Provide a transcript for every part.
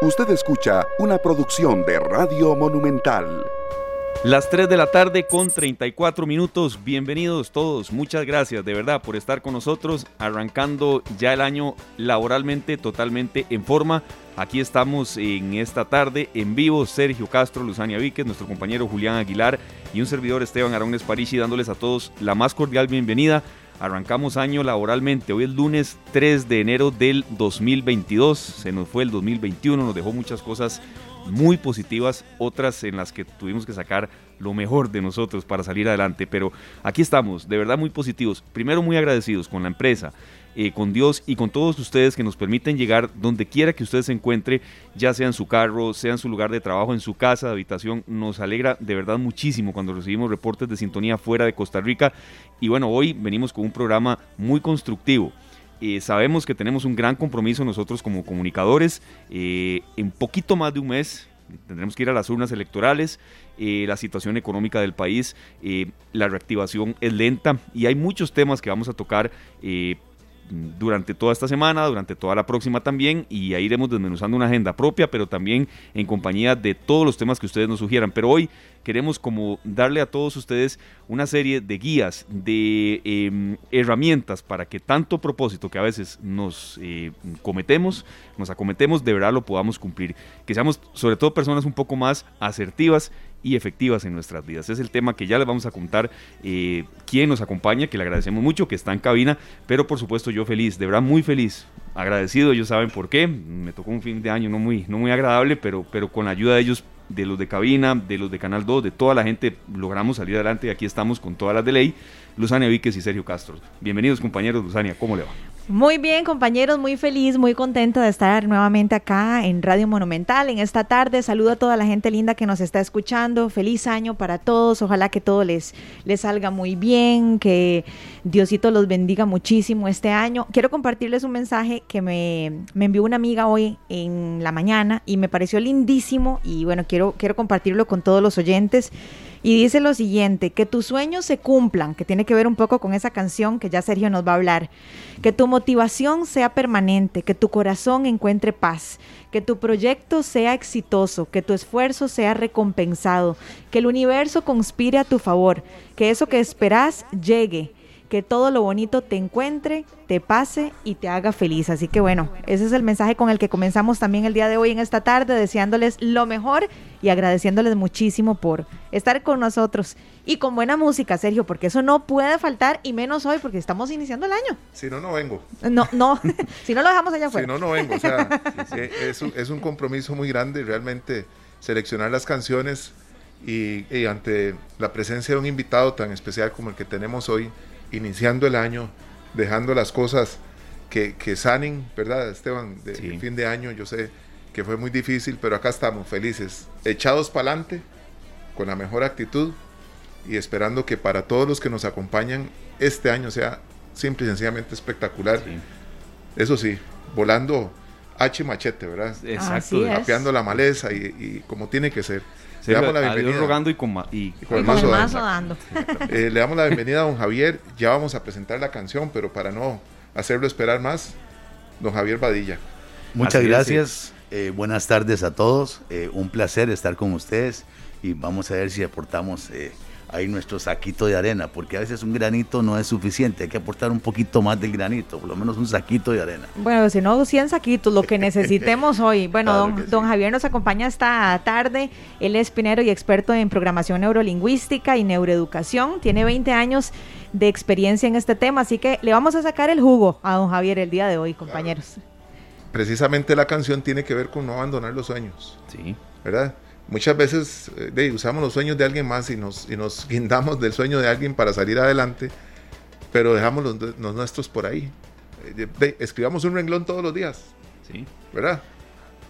Usted escucha una producción de Radio Monumental. Las 3 de la tarde con 34 minutos. Bienvenidos todos. Muchas gracias de verdad por estar con nosotros, arrancando ya el año laboralmente totalmente en forma. Aquí estamos en esta tarde en vivo, Sergio Castro, Luzania Víquez, nuestro compañero Julián Aguilar y un servidor Esteban Arones Parisi dándoles a todos la más cordial bienvenida Arrancamos año laboralmente. Hoy es lunes 3 de enero del 2022. Se nos fue el 2021, nos dejó muchas cosas muy positivas, otras en las que tuvimos que sacar lo mejor de nosotros para salir adelante. Pero aquí estamos, de verdad muy positivos. Primero muy agradecidos con la empresa, eh, con Dios y con todos ustedes que nos permiten llegar donde quiera que usted se encuentre, ya sea en su carro, sea en su lugar de trabajo, en su casa, de habitación. Nos alegra de verdad muchísimo cuando recibimos reportes de sintonía fuera de Costa Rica. Y bueno, hoy venimos con un programa muy constructivo. Eh, sabemos que tenemos un gran compromiso nosotros como comunicadores. Eh, en poquito más de un mes tendremos que ir a las urnas electorales. la situación económica del país, la reactivación es lenta y hay muchos temas que vamos a tocar durante toda esta semana, durante toda la próxima también, y ahí iremos desmenuzando una agenda propia, pero también en compañía de todos los temas que ustedes nos sugieran. Pero hoy queremos como darle a todos ustedes una serie de guías, de em, herramientas para que tanto propósito que a veces nos eh, cometemos, nos acometemos, de verdad lo podamos cumplir. Que seamos sobre todo personas un poco más asertivas y efectivas en nuestras vidas. Es el tema que ya les vamos a contar eh, quién nos acompaña, que le agradecemos mucho, que está en cabina, pero por supuesto yo feliz, de verdad muy feliz, agradecido, ellos saben por qué, me tocó un fin de año no muy, no muy agradable, pero, pero con la ayuda de ellos de los de cabina, de los de Canal 2, de toda la gente, logramos salir adelante y aquí estamos con todas las de ley. Luzania Víquez y Sergio Castro. Bienvenidos compañeros, Luzania, ¿cómo le va? Muy bien, compañeros, muy feliz, muy contenta de estar nuevamente acá en Radio Monumental en esta tarde. Saludo a toda la gente linda que nos está escuchando. Feliz año para todos. Ojalá que todo les, les salga muy bien, que Diosito los bendiga muchísimo este año. Quiero compartirles un mensaje que me, me envió una amiga hoy en la mañana y me pareció lindísimo y bueno, quiero, quiero compartirlo con todos los oyentes. Y dice lo siguiente, que tus sueños se cumplan, que tiene que ver un poco con esa canción que ya Sergio nos va a hablar. Que tu motivación sea permanente, que tu corazón encuentre paz, que tu proyecto sea exitoso, que tu esfuerzo sea recompensado, que el universo conspire a tu favor, que eso que esperas llegue que todo lo bonito te encuentre, te pase y te haga feliz. Así que bueno, ese es el mensaje con el que comenzamos también el día de hoy en esta tarde, deseándoles lo mejor y agradeciéndoles muchísimo por estar con nosotros y con buena música, Sergio, porque eso no puede faltar y menos hoy porque estamos iniciando el año. Si no, no vengo. No, no, si no lo dejamos allá afuera. Si no, no vengo. O sea, es, un, es un compromiso muy grande realmente seleccionar las canciones y, y ante la presencia de un invitado tan especial como el que tenemos hoy iniciando el año, dejando las cosas que, que sanen, ¿verdad, Esteban? De, fin de año, yo sé que fue muy difícil, pero acá estamos felices, echados para adelante, con la mejor actitud y esperando que para todos los que nos acompañan este año sea simple y sencillamente espectacular. Eso sí, volando H machete, ¿verdad? Exacto. Capeando la maleza y como tiene que ser. Le damos la bienvenida. rogando y con, y, el mazo, dando. Eh, le damos la bienvenida a don Javier. Ya vamos a presentar la canción, pero para no hacerlo esperar más, don Javier Badilla. Muchas gracias. Eh, buenas tardes a todos. Eh, un placer estar con ustedes y vamos a ver si aportamos ahí nuestro saquito de arena, porque a veces un granito no es suficiente, hay que aportar un poquito más del granito, por lo menos un saquito de arena. Bueno, si no, 100 saquitos, lo que necesitemos hoy. Bueno, don, don, Javier nos acompaña esta tarde, él es pinero y experto en programación neurolingüística y neuroeducación, tiene 20 años de experiencia en este tema, así que le vamos a sacar el jugo a don Javier el día de hoy, compañeros. Precisamente la canción tiene que ver con no abandonar los sueños. Sí. ¿Verdad? Muchas veces eh, usamos los sueños de alguien más y nos, y nos guindamos del sueño de alguien para salir adelante, pero dejamos los, nuestros por ahí. Eh, escribamos un renglón todos los días. Sí. ¿Verdad?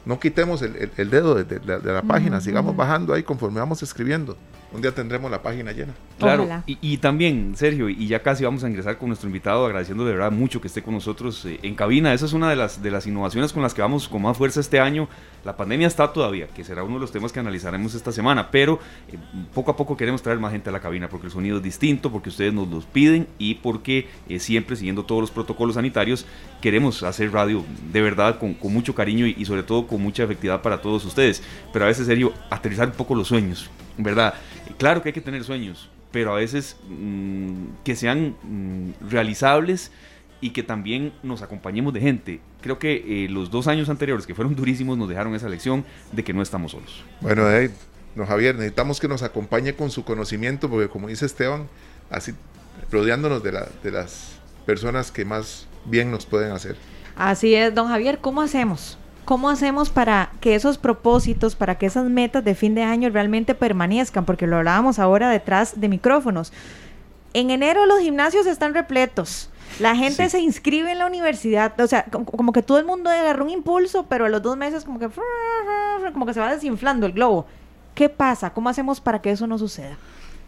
No quitemos el, el, dedo de, la página, sigamos bajando ahí conforme vamos escribiendo. Un día tendremos la página llena. Claro, y, también, Sergio, y ya casi vamos a ingresar con nuestro invitado, agradeciendo de verdad mucho que esté con nosotros eh, en cabina. Esa es una de las, de las innovaciones con las que vamos con más fuerza este año. La pandemia está todavía, que será uno de los temas que analizaremos esta semana, pero eh, poco a poco queremos traer más gente a la cabina porque el sonido es distinto, porque ustedes nos los piden y porque eh, siempre siguiendo todos los protocolos sanitarios queremos hacer radio de verdad con, con mucho cariño y, y sobre todo con mucha efectividad para todos ustedes. Pero a veces, Sergio, aterrizar un poco los sueños, ¿verdad? Claro que hay que tener sueños pero a veces mm, que sean mm, realizables y que también nos acompañemos de gente. Creo que eh, los dos años anteriores, que fueron durísimos, nos dejaron esa lección de que no estamos solos. Bueno, no, Javier, necesitamos que nos acompañe con su conocimiento, porque como dice Esteban, así rodeándonos de, la, de las personas que más bien nos pueden hacer. Así es, don Javier, ¿cómo hacemos? ¿Cómo hacemos para que esos propósitos, para que esas metas de fin de año realmente permanezcan? Porque lo hablábamos ahora detrás de micrófonos. En enero los gimnasios están repletos. La gente se inscribe en la universidad, o sea, como, que todo el mundo agarró un impulso, pero a los dos meses como que, como que se va desinflando el globo. ¿Qué pasa? ¿Cómo hacemos para que eso no suceda?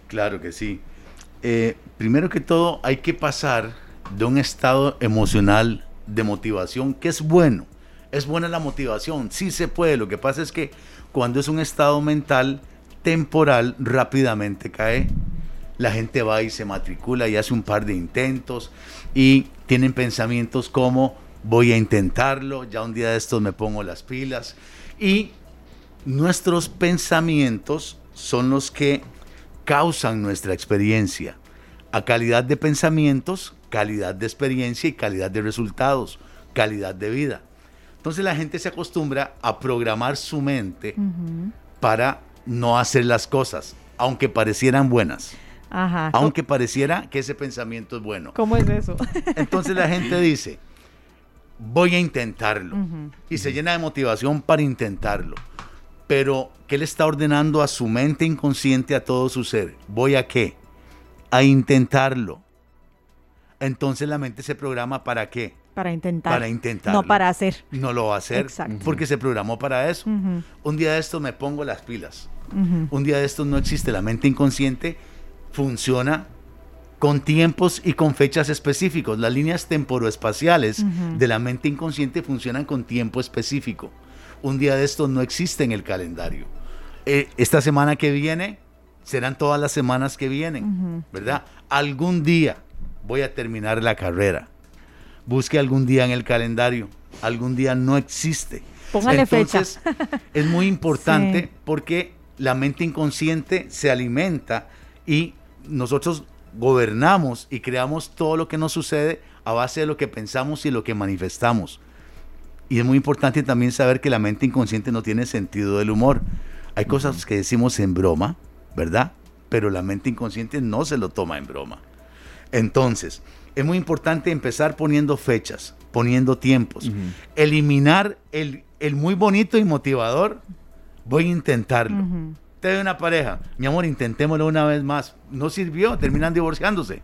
Claro que sí. Eh, primero que todo, hay que pasar de un estado emocional de motivación que es bueno es buena la motivación, sí se puede. Lo que pasa es que cuando es un estado mental temporal, rápidamente cae. La gente va y se matricula y hace un par de intentos y tienen pensamientos como voy a intentarlo, ya un día de estos me pongo las pilas. Y nuestros pensamientos son los que causan nuestra experiencia. A calidad de pensamientos, calidad de experiencia y calidad de resultados, calidad de vida. Entonces la gente se acostumbra a programar su mente para no hacer las cosas, aunque parecieran buenas. Aunque pareciera que ese pensamiento es bueno. ¿Cómo es eso? Entonces la gente dice, voy a intentarlo. Y se llena de motivación para intentarlo. Pero, ¿qué le está ordenando a su mente inconsciente, a todo su ser? ¿Voy a qué? A intentarlo. Entonces la mente se programa para qué? Para intentar. Para intentar. No para hacer. No lo va a hacer. Porque se programó para eso. Un día de esto me pongo las pilas. Un día de estos no existe. La mente inconsciente funciona con tiempos y con fechas específicos. Las líneas temporoespaciales de la mente inconsciente funcionan con tiempo específico. Un día de estos no existe en el calendario. Eh, esta semana que viene serán todas las semanas que vienen, ¿verdad? Algún día voy a terminar la carrera busque algún día en el calendario. Algún día no existe. Póngale Entonces, Es muy importante porque la mente inconsciente se alimenta y nosotros gobernamos y creamos todo lo que nos sucede a base de lo que pensamos y lo que manifestamos. Y es muy importante también saber que la mente inconsciente no tiene sentido del humor. Hay cosas que decimos en broma, ¿verdad? Pero la mente inconsciente no se lo toma en broma. Entonces, es muy importante empezar poniendo fechas, poniendo tiempos. Eliminar el, muy bonito y motivador. Voy a intentarlo. Te doy una pareja, mi amor, intentémoslo una vez más. No sirvió, terminan divorciándose.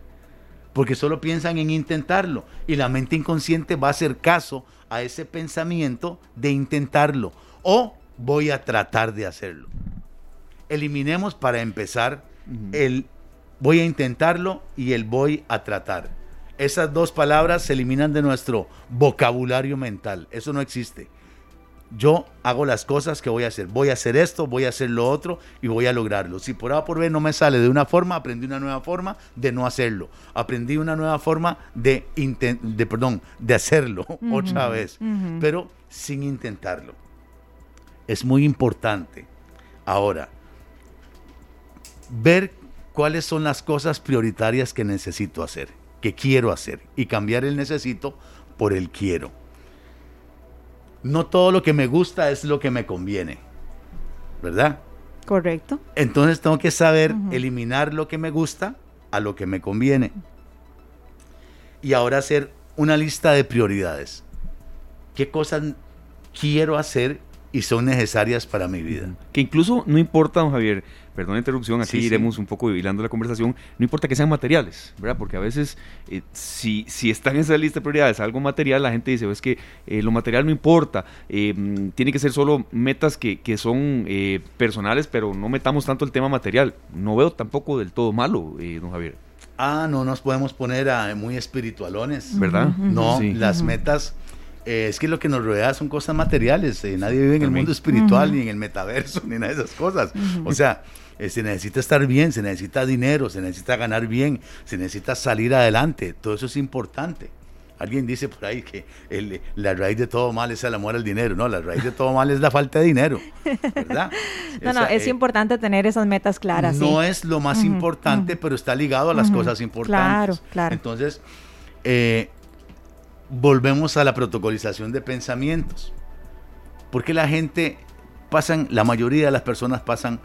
Porque solo piensan en intentarlo. Y la mente inconsciente va a hacer caso a ese pensamiento de intentarlo. O voy a tratar de hacerlo. Eliminemos para empezar el voy a intentarlo y el voy a tratar. Esas dos palabras se eliminan de nuestro vocabulario mental. Eso no existe. Yo hago las cosas que voy a hacer. Voy a hacer esto, voy a hacer lo otro y voy a lograrlo. Si por A por B no me sale de una forma, aprendí una nueva forma de no hacerlo. Aprendí una nueva forma de, de, perdón, de hacerlo otra vez, pero sin intentarlo. Es muy importante ahora ver cuáles son las cosas prioritarias que necesito hacer que quiero hacer y cambiar el necesito por el quiero. No todo lo que me gusta es lo que me conviene, ¿verdad? Correcto. Entonces tengo que saber eliminar lo que me gusta a lo que me conviene. Y ahora hacer una lista de prioridades. ¿Qué cosas quiero hacer y son necesarias para mi vida. Que incluso no importa, don Javier, perdón la interrupción, así iremos un poco hilando la conversación, no importa que sean materiales, ¿verdad? Porque a veces eh, si, si está en esa lista de prioridades algo material, la gente dice, es que eh, lo material no importa, eh, tiene que ser solo metas que, que son personales, pero no metamos tanto el tema material. No veo tampoco del todo malo, don Javier. Ah, no nos podemos poner a muy espiritualones. ¿Verdad? No, las metas eh, es que lo que nos rodea son cosas materiales. Eh, nadie vive en el mundo espiritual, ni en el metaverso, ni nada de esas cosas. O sea, eh, se necesita estar bien, se necesita dinero, se necesita ganar bien, se necesita salir adelante. Todo eso es importante. Alguien dice por ahí que la raíz de todo mal es el amor al dinero. No, la raíz de todo mal es la falta de dinero. ¿Verdad? no, no, es importante tener esas metas claras. No es lo más importante, pero está ligado a las cosas importantes. Claro, claro. Entonces, eh, volvemos a la protocolización de pensamientos. Porque la gente pasan, la mayoría de las personas pasan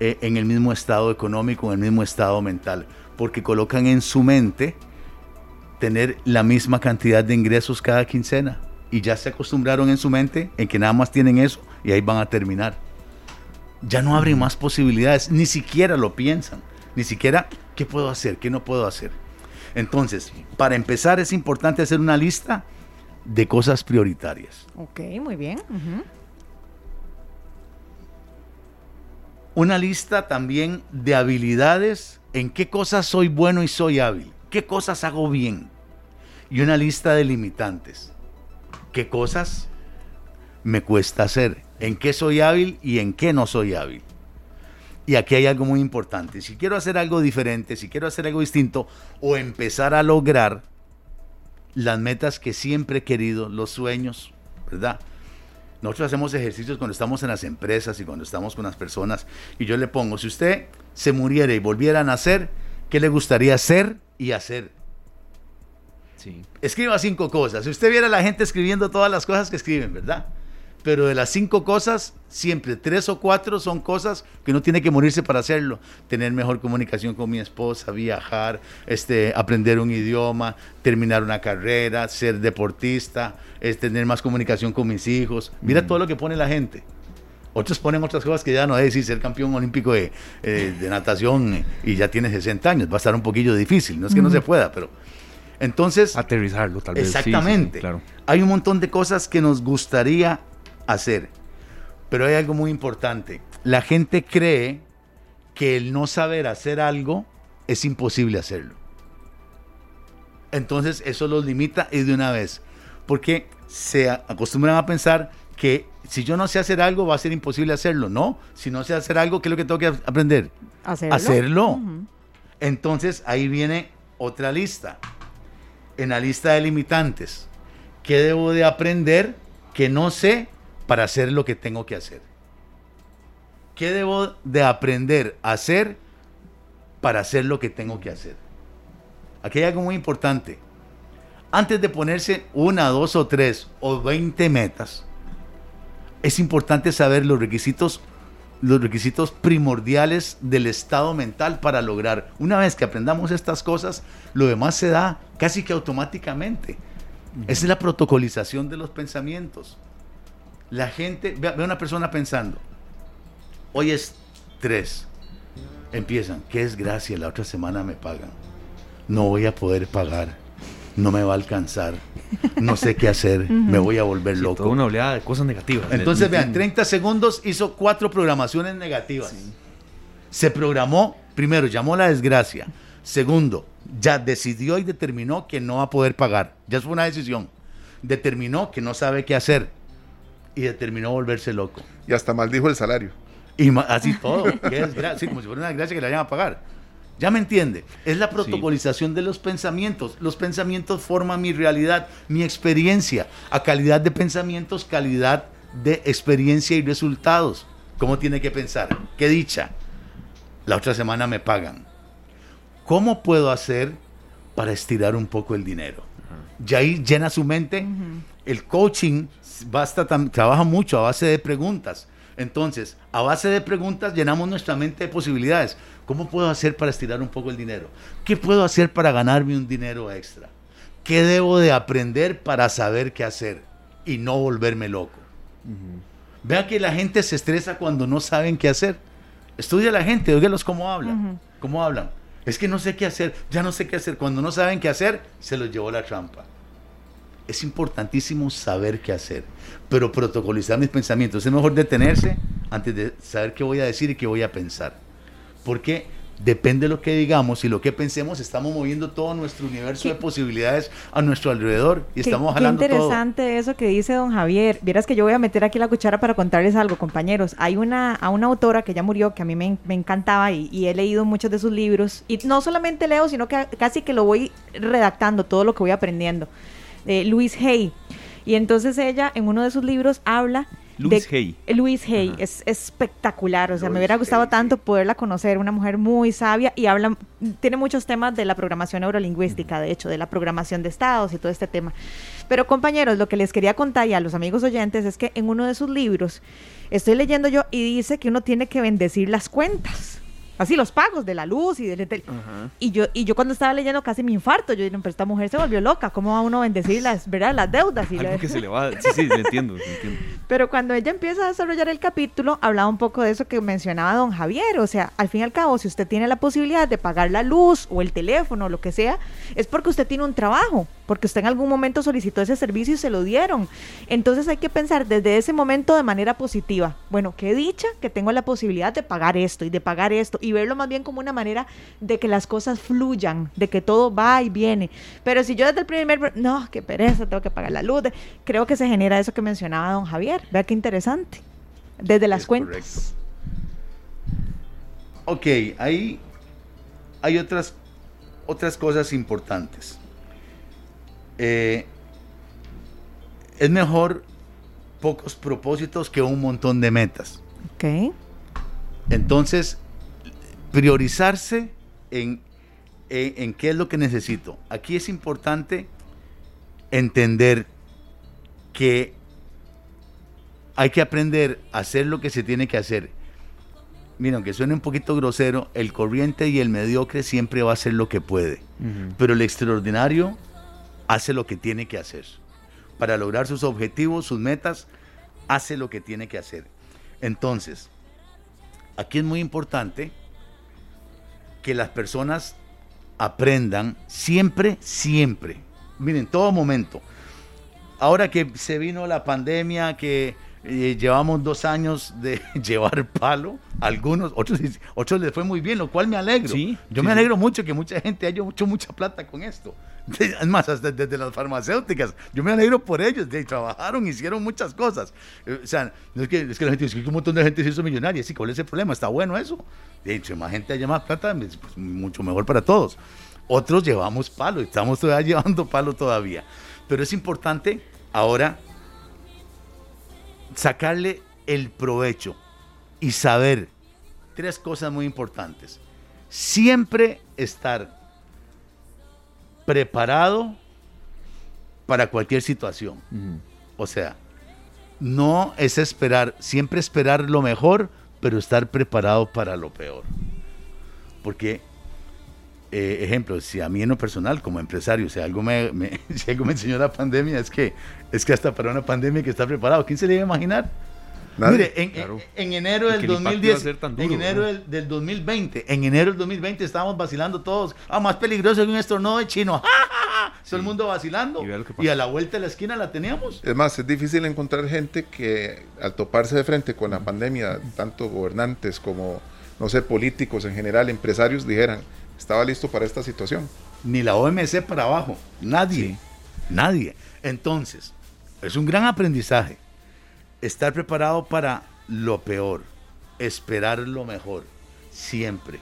eh, en el mismo estado económico, en el mismo estado mental, porque colocan en su mente tener la misma cantidad de ingresos cada quincena y ya se acostumbraron en su mente en que nada más tienen eso y ahí van a terminar. Ya no abren más posibilidades, ni siquiera lo piensan, ni siquiera qué puedo hacer, qué no puedo hacer. Entonces, para empezar es importante hacer una lista de cosas prioritarias. Ok, muy bien. Una lista también de habilidades, en qué cosas soy bueno y soy hábil, qué cosas hago bien. Y una lista de limitantes, qué cosas me cuesta hacer, en qué soy hábil y en qué no soy hábil. Y aquí hay algo muy importante. Si quiero hacer algo diferente, si quiero hacer algo distinto o empezar a lograr las metas que siempre he querido, los sueños, ¿verdad? Nosotros hacemos ejercicios cuando estamos en las empresas y cuando estamos con las personas y yo le pongo, si usted se muriera y volviera a nacer, ¿qué le gustaría hacer y hacer? Sí. Escriba cinco cosas. Si usted viera a la gente escribiendo todas las cosas que escriben, ¿verdad? Pero de las cinco cosas, siempre tres o cuatro son cosas que no tiene que morirse para hacerlo. Tener mejor comunicación con mi esposa, viajar, este, aprender un idioma, terminar una carrera, ser deportista, es tener más comunicación con mis hijos. Mira mm. todo lo que pone la gente. Otros ponen otras cosas que ya no es decir ser campeón olímpico de, eh, natación eh, y ya tiene 60 años. Va a estar un poquillo difícil. No es que no se pueda, pero... Entonces... Aterrizarlo, tal vez. Exactamente. claro. Hay un montón de cosas que nos gustaría hacer. Pero hay algo muy importante. La gente cree que el no saber hacer algo es imposible hacerlo. Entonces eso los limita y de una vez. Porque se acostumbran a pensar que si yo no sé hacer algo va a ser imposible hacerlo. No, si no sé hacer algo, ¿qué es lo que tengo que aprender? Hacerlo. Hacerlo. Entonces ahí viene otra lista. En la lista de limitantes. ¿Qué debo de aprender que no sé para hacer lo que tengo que hacer? ¿Qué debo de aprender a hacer para hacer lo que tengo que hacer? Aquí hay algo muy importante. Antes de ponerse una, dos o tres o veinte metas, es importante saber los requisitos, los requisitos primordiales del estado mental para lograr. Una vez que aprendamos estas cosas, lo demás se da casi que automáticamente. Es la protocolización de los pensamientos. La gente, ve, a una persona pensando, hoy es tres, empiezan, qué desgracia, la otra semana me pagan, no voy a poder pagar, no me va a alcanzar, no sé qué hacer, me voy a volver loco. Toda una oleada de cosas negativas. Entonces, vean, 30 segundos hizo cuatro programaciones negativas. Se programó, primero, llamó la desgracia. Segundo, ya decidió y determinó que no va a poder pagar. Ya fue una decisión. Determinó que no sabe qué hacer y determinó volverse loco. Y hasta maldijo el salario. Y así todo. sí, como si fuera una desgracia que le vayan a pagar. Ya me entiende. Es la protocolización de los pensamientos. Los pensamientos forman mi realidad, mi experiencia. A calidad de pensamientos, calidad de experiencia y resultados. ¿Cómo tiene que pensar? ¿Qué dicha? La otra semana me pagan. ¿Cómo puedo hacer para estirar un poco el dinero? Ya ahí llena su mente. El coaching basta, trabaja mucho a base de preguntas. Entonces, a base de preguntas llenamos nuestra mente de posibilidades. ¿Cómo puedo hacer para estirar un poco el dinero? ¿Qué puedo hacer para ganarme un dinero extra? ¿Qué debo de aprender para saber qué hacer y no volverme loco? Vea que la gente se estresa cuando no saben qué hacer. Estudia a la gente, óigalos cómo hablan. ¿Cómo hablan? Es que no sé qué hacer, ya no sé qué hacer. Cuando no saben qué hacer, se los llevó la trampa. Es importantísimo saber qué hacer, pero protocolizar mis pensamientos. Es mejor detenerse antes de saber qué voy a decir y qué voy a pensar. Porque depende de lo que digamos y lo que pensemos, estamos moviendo todo nuestro universo de posibilidades a nuestro alrededor y estamos jalando Qué interesante eso que dice don Javier. Vieras que yo voy a meter aquí la cuchara para contarles algo, compañeros. Hay una, a una autora que ya murió, que a mí me, encantaba y, he leído muchos de sus libros. Y no solamente leo, sino que casi que lo voy redactando, todo lo que voy aprendiendo. De Louise Hay. Y entonces ella, en uno de sus libros, habla Luis Hay. Luis Hay es, espectacular, o sea, me hubiera gustado tanto poderla conocer, una mujer muy sabia y habla, tiene muchos temas de la programación neurolingüística, de hecho, de la programación de estados y todo este tema. Pero compañeros, lo que les quería contar y a los amigos oyentes es que en uno de sus libros estoy leyendo yo y dice que uno tiene que bendecir las cuentas así los pagos de la luz y del y yo y yo cuando estaba leyendo casi me infarto yo dije pero esta mujer se volvió loca cómo va uno a bendecir las verdad las deudas y Algo que se le va sí sí entiendo, entiendo. Pero cuando ella empieza a desarrollar el capítulo hablaba un poco de eso que mencionaba don Javier o sea al fin y al cabo si usted tiene la posibilidad de pagar la luz o el teléfono o lo que sea es porque usted tiene un trabajo porque usted en algún momento solicitó ese servicio y se lo dieron. Entonces hay que pensar desde ese momento de manera positiva. Bueno, qué dicha que tengo la posibilidad de pagar esto y de pagar esto y verlo más bien como una manera de que las cosas fluyan, de que todo va y viene. Pero si yo desde el primer, no, qué pereza, tengo que pagar la luz, creo que se genera eso que mencionaba don Javier. Vea qué interesante. Desde las cuentas. Ok, ahí hay otras, otras cosas importantes. Eh, es mejor pocos propósitos que un montón de metas. Ok. Entonces, priorizarse en, en, qué es lo que necesito. Aquí es importante entender que hay que aprender a hacer lo que se tiene que hacer. Miren, aunque suene un poquito grosero, el corriente y el mediocre siempre va a hacer lo que puede. Pero el extraordinario hace lo que tiene que hacer. Para lograr sus objetivos, sus metas, hace lo que tiene que hacer. Entonces, aquí es muy importante que las personas aprendan siempre, siempre, miren, todo momento. Ahora que se vino la pandemia, que eh, llevamos dos años de llevar palo, algunos, otros, otros les fue muy bien, lo cual me alegro. Yo me alegro mucho que mucha gente haya hecho mucha plata con esto. Es más, hasta desde las farmacéuticas. Yo me alegro por ellos. Trabajaron, hicieron muchas cosas. Eh, o sea, es que, es que la gente dice que un montón de gente se hizo millonaria. Sí, ¿cuál es el problema? Está bueno eso. De hecho, más gente haya más plata, pues, pues, mucho mejor para todos. Otros llevamos palo, estamos todavía llevando palo todavía. Pero es importante ahora sacarle el provecho y saber tres cosas muy importantes. Siempre estar preparado para cualquier situación. O sea, no es esperar, siempre esperar lo mejor, pero estar preparado para lo peor. Porque, eh, ejemplo, si a mí en lo personal, como empresario, si algo me, si algo me enseñó la pandemia, es que, es que hasta para una pandemia que está preparado, ¿quién se le iba a imaginar? Mire, en, enero del 2010, en enero del, 2020, en enero del 2020 estábamos vacilando todos. Ah, más peligroso que un estornudo de chino. Todo el mundo vacilando. Y, a la vuelta de la esquina la teníamos. Es más, es difícil encontrar gente que al toparse de frente con la pandemia, tanto gobernantes como, no sé, políticos en general, empresarios, dijeran, estaba listo para esta situación. Ni la OMC para abajo. Nadie. Nadie. Entonces, es un gran aprendizaje estar preparado para lo peor, esperar lo mejor, siempre.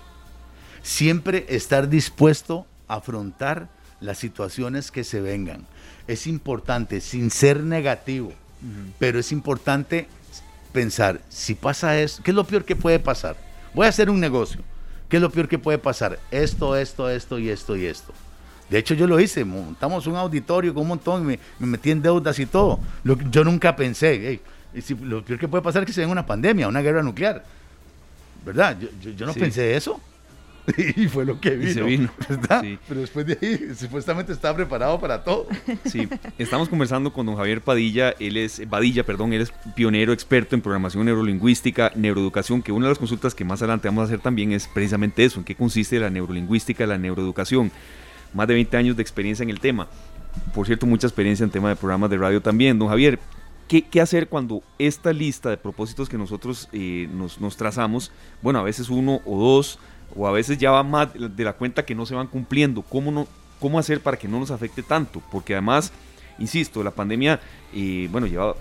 Siempre estar dispuesto a afrontar las situaciones que se vengan. Es importante, sin ser negativo, pero es importante pensar, si pasa esto, ¿qué es lo peor que puede pasar? Voy a hacer un negocio. ¿Qué es lo peor que puede pasar? Esto, esto, esto y esto y esto. De hecho, yo lo hice, montamos un auditorio con un montón, me, me metí en deudas y todo. Lo, yo nunca pensé, y si, lo peor que puede pasar es que se venga una pandemia, una guerra nuclear. ¿Verdad? Yo, no pensé eso. y fue lo que vino. Y se vino. Pero después de ahí, supuestamente estaba preparado para todo. Sí, estamos conversando con don Javier Padilla, él es, Badilla, perdón, él es pionero experto en programación neurolingüística, neuroeducación, que una de las consultas que más adelante vamos a hacer también es precisamente eso, en qué consiste la neurolingüística, la neuroeducación. Más de 20 años de experiencia en el tema. Por cierto, mucha experiencia en tema de programas de radio también. Don Javier, ¿Qué, hacer cuando esta lista de propósitos que nosotros eh, nos, trazamos, bueno, a veces uno o dos, o a veces ya va más de la cuenta que no se van cumpliendo? ¿Cómo, no, cómo hacer para que no nos afecte tanto? Porque además, insisto, la pandemia, eh, bueno, lleva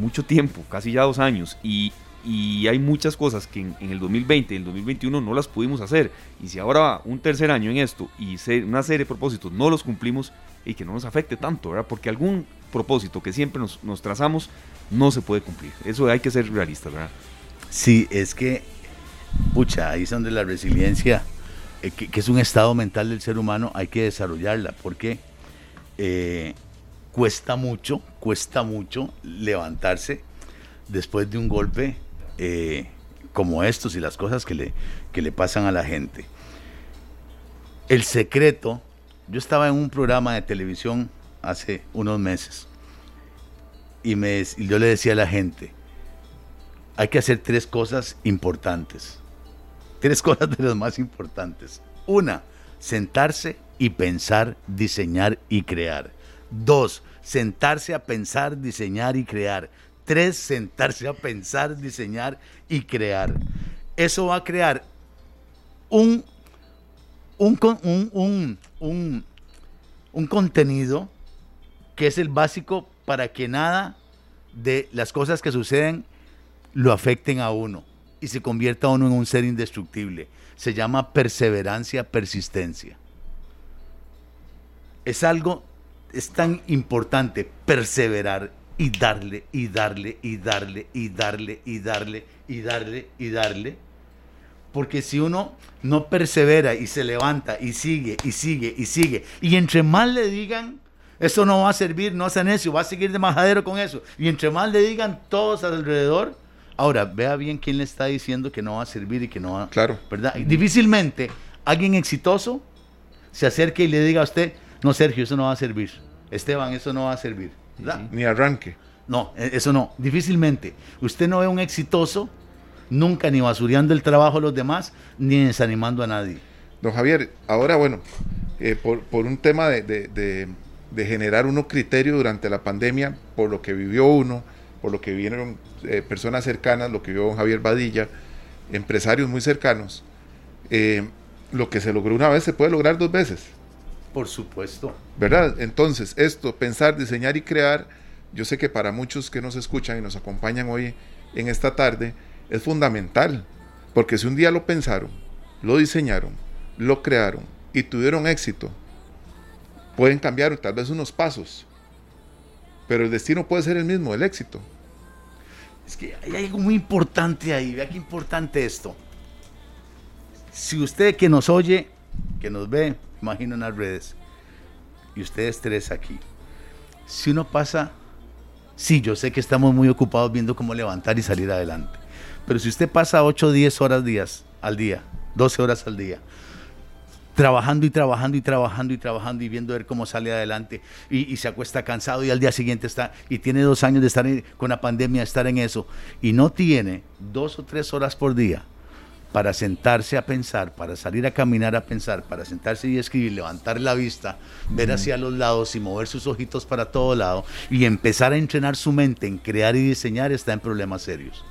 mucho tiempo, casi ya dos años, y, y hay muchas cosas que en, el 2020 y el 2021 no las pudimos hacer. Y si ahora va un tercer año en esto y una serie de propósitos no los cumplimos, y que no nos afecte tanto, ¿verdad? Porque algún propósito que siempre nos, nos trazamos no se puede cumplir. Eso hay que ser realistas, ¿verdad? Sí, es que, pucha, ahí es donde la resiliencia, eh, que, es un estado mental del ser humano, hay que desarrollarla, porque eh, cuesta mucho, cuesta mucho levantarse después de un golpe eh, como estos y las cosas que le, que le pasan a la gente. El secreto, yo estaba en un programa de televisión hace unos meses. Y, me, yo le decía a la gente, hay que hacer tres cosas importantes. Tres cosas de las más importantes. Una, sentarse y pensar, diseñar y crear. Dos, sentarse a pensar, diseñar y crear. Tres, sentarse a pensar, diseñar y crear. Eso va a crear un, un, un, un, un contenido que es el básico para que nada de las cosas que suceden lo afecten a uno y se convierta uno en un ser indestructible. Se llama perseverancia, persistencia. Es algo, es tan importante perseverar y darle y darle y darle y darle y darle y darle y darle. Porque si uno no persevera y se levanta y sigue y sigue y sigue, y entre más le digan, eso no va a servir, no sea necio, va a seguir de majadero con eso. Y entre más le digan todos alrededor, ahora vea bien quién le está diciendo que no va a servir y que no va. Claro. ¿Verdad? Difícilmente alguien exitoso se acerque y le diga a usted, no, Sergio, eso no va a servir. Esteban, eso no va a servir. Ni arranque. No, e, eso no. Difícilmente. Usted no ve un exitoso nunca ni basureando el trabajo de los demás, ni desanimando a nadie. Don Javier, ahora bueno, eh, por, un tema de de generar unos criterios durante la pandemia por lo que vivió uno, por lo que vivieron eh, personas cercanas, lo que vio Javier Badilla, empresarios muy cercanos. Eh, lo que se logró una vez se puede lograr dos veces. Por supuesto. ¿Verdad? Entonces, esto, pensar, diseñar y crear, yo sé que para muchos que nos escuchan y nos acompañan hoy en esta tarde, es fundamental. Porque si un día lo pensaron, lo diseñaron, lo crearon y tuvieron éxito, pueden cambiar tal vez unos pasos, pero el destino puede ser el mismo, el éxito. Es que hay algo muy importante ahí, vea qué importante esto. Si usted que nos oye, que nos ve, imagino en las redes, y ustedes tres aquí, si uno pasa, sí, yo sé que estamos muy ocupados viendo cómo levantar y salir adelante, pero si usted pasa 8 o 10 horas días, al día, 12 horas al día, trabajando y trabajando y trabajando y trabajando y viendo ver cómo sale adelante y, se acuesta cansado y al día siguiente está y tiene dos años de estar con la pandemia, estar en eso y no tiene dos o tres horas por día para sentarse a pensar, para salir a caminar a pensar, para sentarse y escribir, levantar la vista, ver hacia los lados y mover sus ojitos para todo lado y empezar a entrenar su mente en crear y diseñar, está en problemas serios.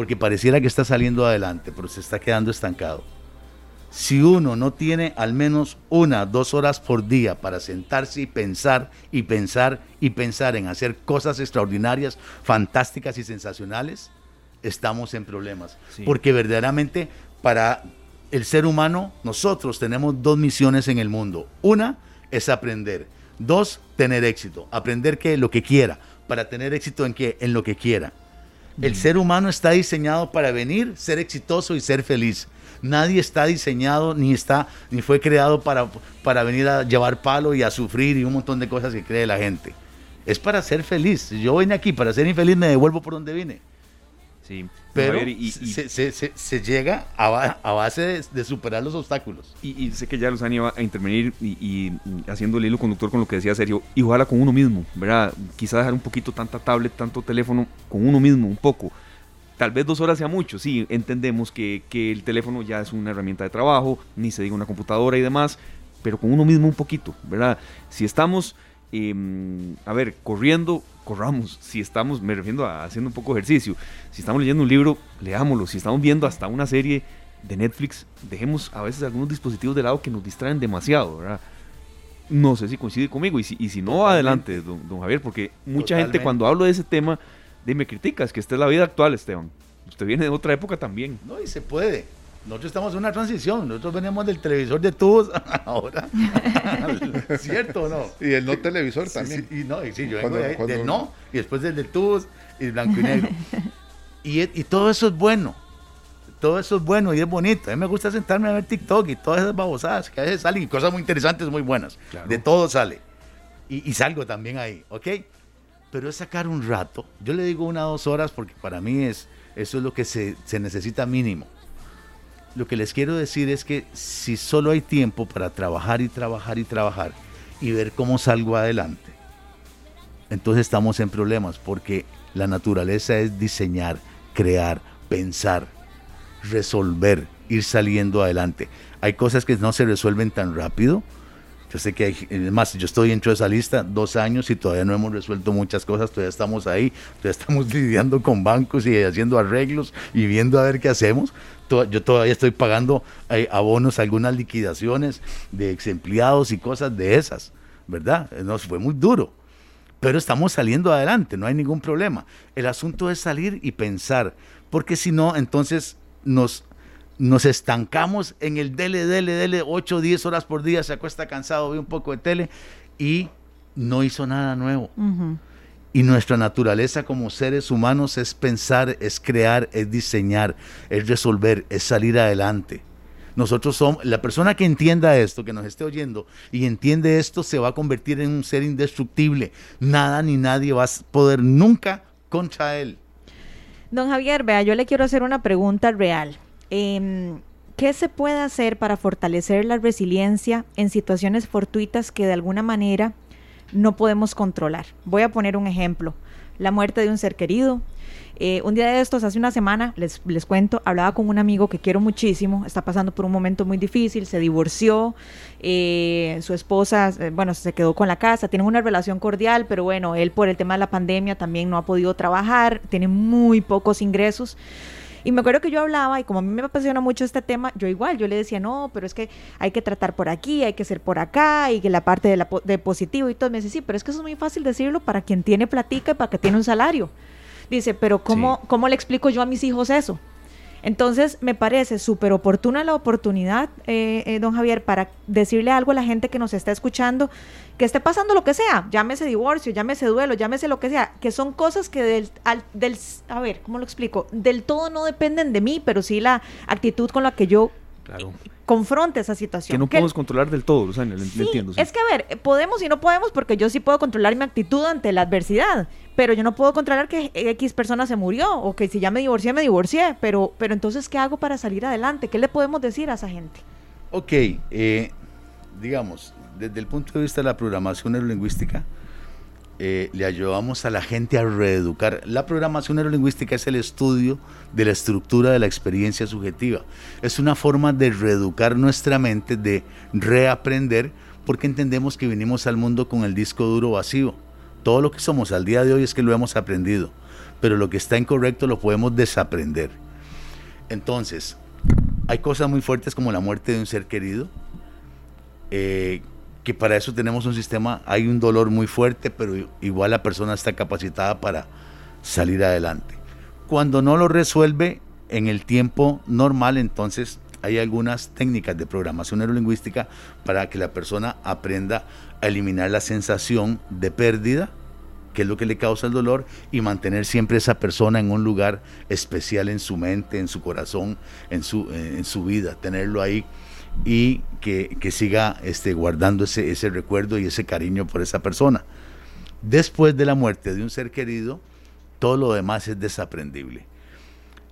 Porque pareciera que está saliendo adelante, pero se está quedando estancado si uno no tiene al menos una, dos horas por día para sentarse y pensar y pensar y pensar en hacer cosas extraordinarias, fantásticas y sensacionales, estamos en problemas. Porque verdaderamente para el ser humano nosotros tenemos dos misiones en el mundo. Una es aprender. Dos, tener éxito. Aprender que lo que quiera. Para tener éxito en qué? En lo que quiera. El mm. ser humano está diseñado para venir, ser exitoso y ser feliz. Nadie está diseñado ni está ni fue creado para, para venir a llevar palo y a sufrir y un montón de cosas que cree la gente. Es para ser feliz. Si yo vine aquí para ser infeliz, me devuelvo por donde vine. Sí. Pero se, llega a, base de, superar los obstáculos. Y, sé que ya los han ido a intervenir y, haciendo el hilo conductor con lo que decía Sergio, y ojalá con uno mismo, ¿verdad? Quizá dejar un poquito tanta tablet, tanto teléfono con uno mismo, un poco. Tal vez dos horas sea mucho, sí, entendemos que, que el teléfono ya es una herramienta de trabajo, ni se diga una computadora y demás, pero con uno mismo un poquito, ¿verdad? Si estamos, em, a ver, corriendo, corramos. Si estamos, me refiero a haciendo un poco de ejercicio. Si estamos leyendo un libro, leámoslo. Si estamos viendo hasta una serie de Netflix, dejemos a veces algunos dispositivos de lado que nos distraen demasiado, ¿verdad? No sé si coincide conmigo y si, y si no, adelante, don, Javier, porque mucha gente cuando hablo de ese tema, me critica, es que esta es la vida actual, Esteban. Usted viene de otra época también. No, y se puede. Nosotros estamos en una transición, nosotros venimos del televisor de tubos ahora. ¿Cierto o no? Y el no televisor también. y no, y sí, yo vengo del no, y después del de tubos y blanco y negro. y, y todo eso es bueno. Todo eso es bueno y es bonito. A mí me gusta sentarme a ver TikTok y todas esas babosadas que a veces salen y cosas muy interesantes, muy buenas. De todo sale. Y, y salgo también ahí, ¿ok? Pero es sacar un rato. Yo le digo una o dos horas porque para mí es, eso es lo que se, se necesita mínimo lo que les quiero decir es que si solo hay tiempo para trabajar y trabajar y trabajar y ver cómo salgo adelante, entonces estamos en problemas porque la naturaleza es diseñar, crear, pensar, resolver, ir saliendo adelante. Hay cosas que no se resuelven tan rápido, yo sé que hay, más, yo estoy dentro de esa lista dos años y todavía no hemos resuelto muchas cosas, todavía estamos ahí, todavía estamos lidiando con bancos y haciendo arreglos y viendo a ver qué hacemos. Yo todavía estoy pagando eh, abonos, algunas liquidaciones de ex empleados y cosas de esas, ¿verdad? Nos fue muy duro, pero estamos saliendo adelante, no hay ningún problema. El asunto es salir y pensar, porque si no, entonces nos nos estancamos en el dele, dele, dele, 8 o 10 horas por día, se acuesta cansado, ve un poco de tele y no hizo nada nuevo. Y nuestra naturaleza como seres humanos es pensar, es crear, es diseñar, es resolver, es salir adelante. Nosotros somos, la persona que entienda esto, que nos esté oyendo y entiende esto, se va a convertir en un ser indestructible. Nada ni nadie va a poder nunca contra él. Don Javier, vea, yo le quiero hacer una pregunta real. Em, ¿Qué se puede hacer para fortalecer la resiliencia en situaciones fortuitas que de alguna manera no podemos controlar? Voy a poner un ejemplo. La muerte de un ser querido. Eh, un día de estos, hace una semana, les, les cuento, hablaba con un amigo que quiero muchísimo, está pasando por un momento muy difícil, se divorció, eh, su esposa, eh, bueno, se quedó con la casa, tienen una relación cordial, pero bueno, él por el tema de la pandemia también no ha podido trabajar, tiene muy pocos ingresos. Y me acuerdo que yo hablaba y como a mí me apasiona mucho este tema, yo igual, yo le decía, no, pero es que hay que tratar por aquí, hay que ser por acá y que la parte de, la, de positivo y todo. Me dice, sí, pero es que eso es muy fácil decirlo para quien tiene platica y para que tiene un salario. Dice, pero ¿cómo, ¿cómo le explico yo a mis hijos eso? Entonces, me parece súper oportuna la oportunidad, eh, eh, don Javier, para decirle algo a la gente que nos está escuchando, que esté pasando lo que sea, llámese divorcio, llámese duelo, llámese lo que sea, que son cosas que del, del a ver, ¿cómo lo explico? Del todo no dependen de mí, pero sí la actitud con la que yo Claro confronte esa situación. Que no podemos controlar del todo, o sea, entiendo. Es que, a ver, podemos y no podemos porque yo sí puedo controlar mi actitud ante la adversidad, pero yo no puedo controlar que X persona se murió o que si ya me divorcié, me divorcié, pero, pero entonces, ¿qué hago para salir adelante? ¿Qué le podemos decir a esa gente? Ok, eh, digamos, desde el punto de vista de la programación neurolingüística, eh, le ayudamos a la gente a reeducar. La programación neurolingüística es el estudio de la estructura de la experiencia subjetiva. Es una forma de reeducar nuestra mente, de reaprender, porque entendemos que vinimos al mundo con el disco duro vacío. Todo lo que somos al día de hoy es que lo hemos aprendido, pero lo que está incorrecto lo podemos desaprender. Entonces, hay cosas muy fuertes como la muerte de un ser querido, eh, que para eso tenemos un sistema, hay un dolor muy fuerte, pero igual la persona está capacitada para salir adelante. Cuando no lo resuelve en el tiempo normal, entonces hay algunas técnicas de programación neurolingüística para que la persona aprenda a eliminar la sensación de pérdida, que es lo que le causa el dolor, y mantener siempre esa persona en un lugar especial en su mente, en su corazón, en su, en su vida, tenerlo ahí y que, siga este, guardando ese, ese recuerdo y ese cariño por esa persona. Después de la muerte de un ser querido, todo lo demás es desaprendible.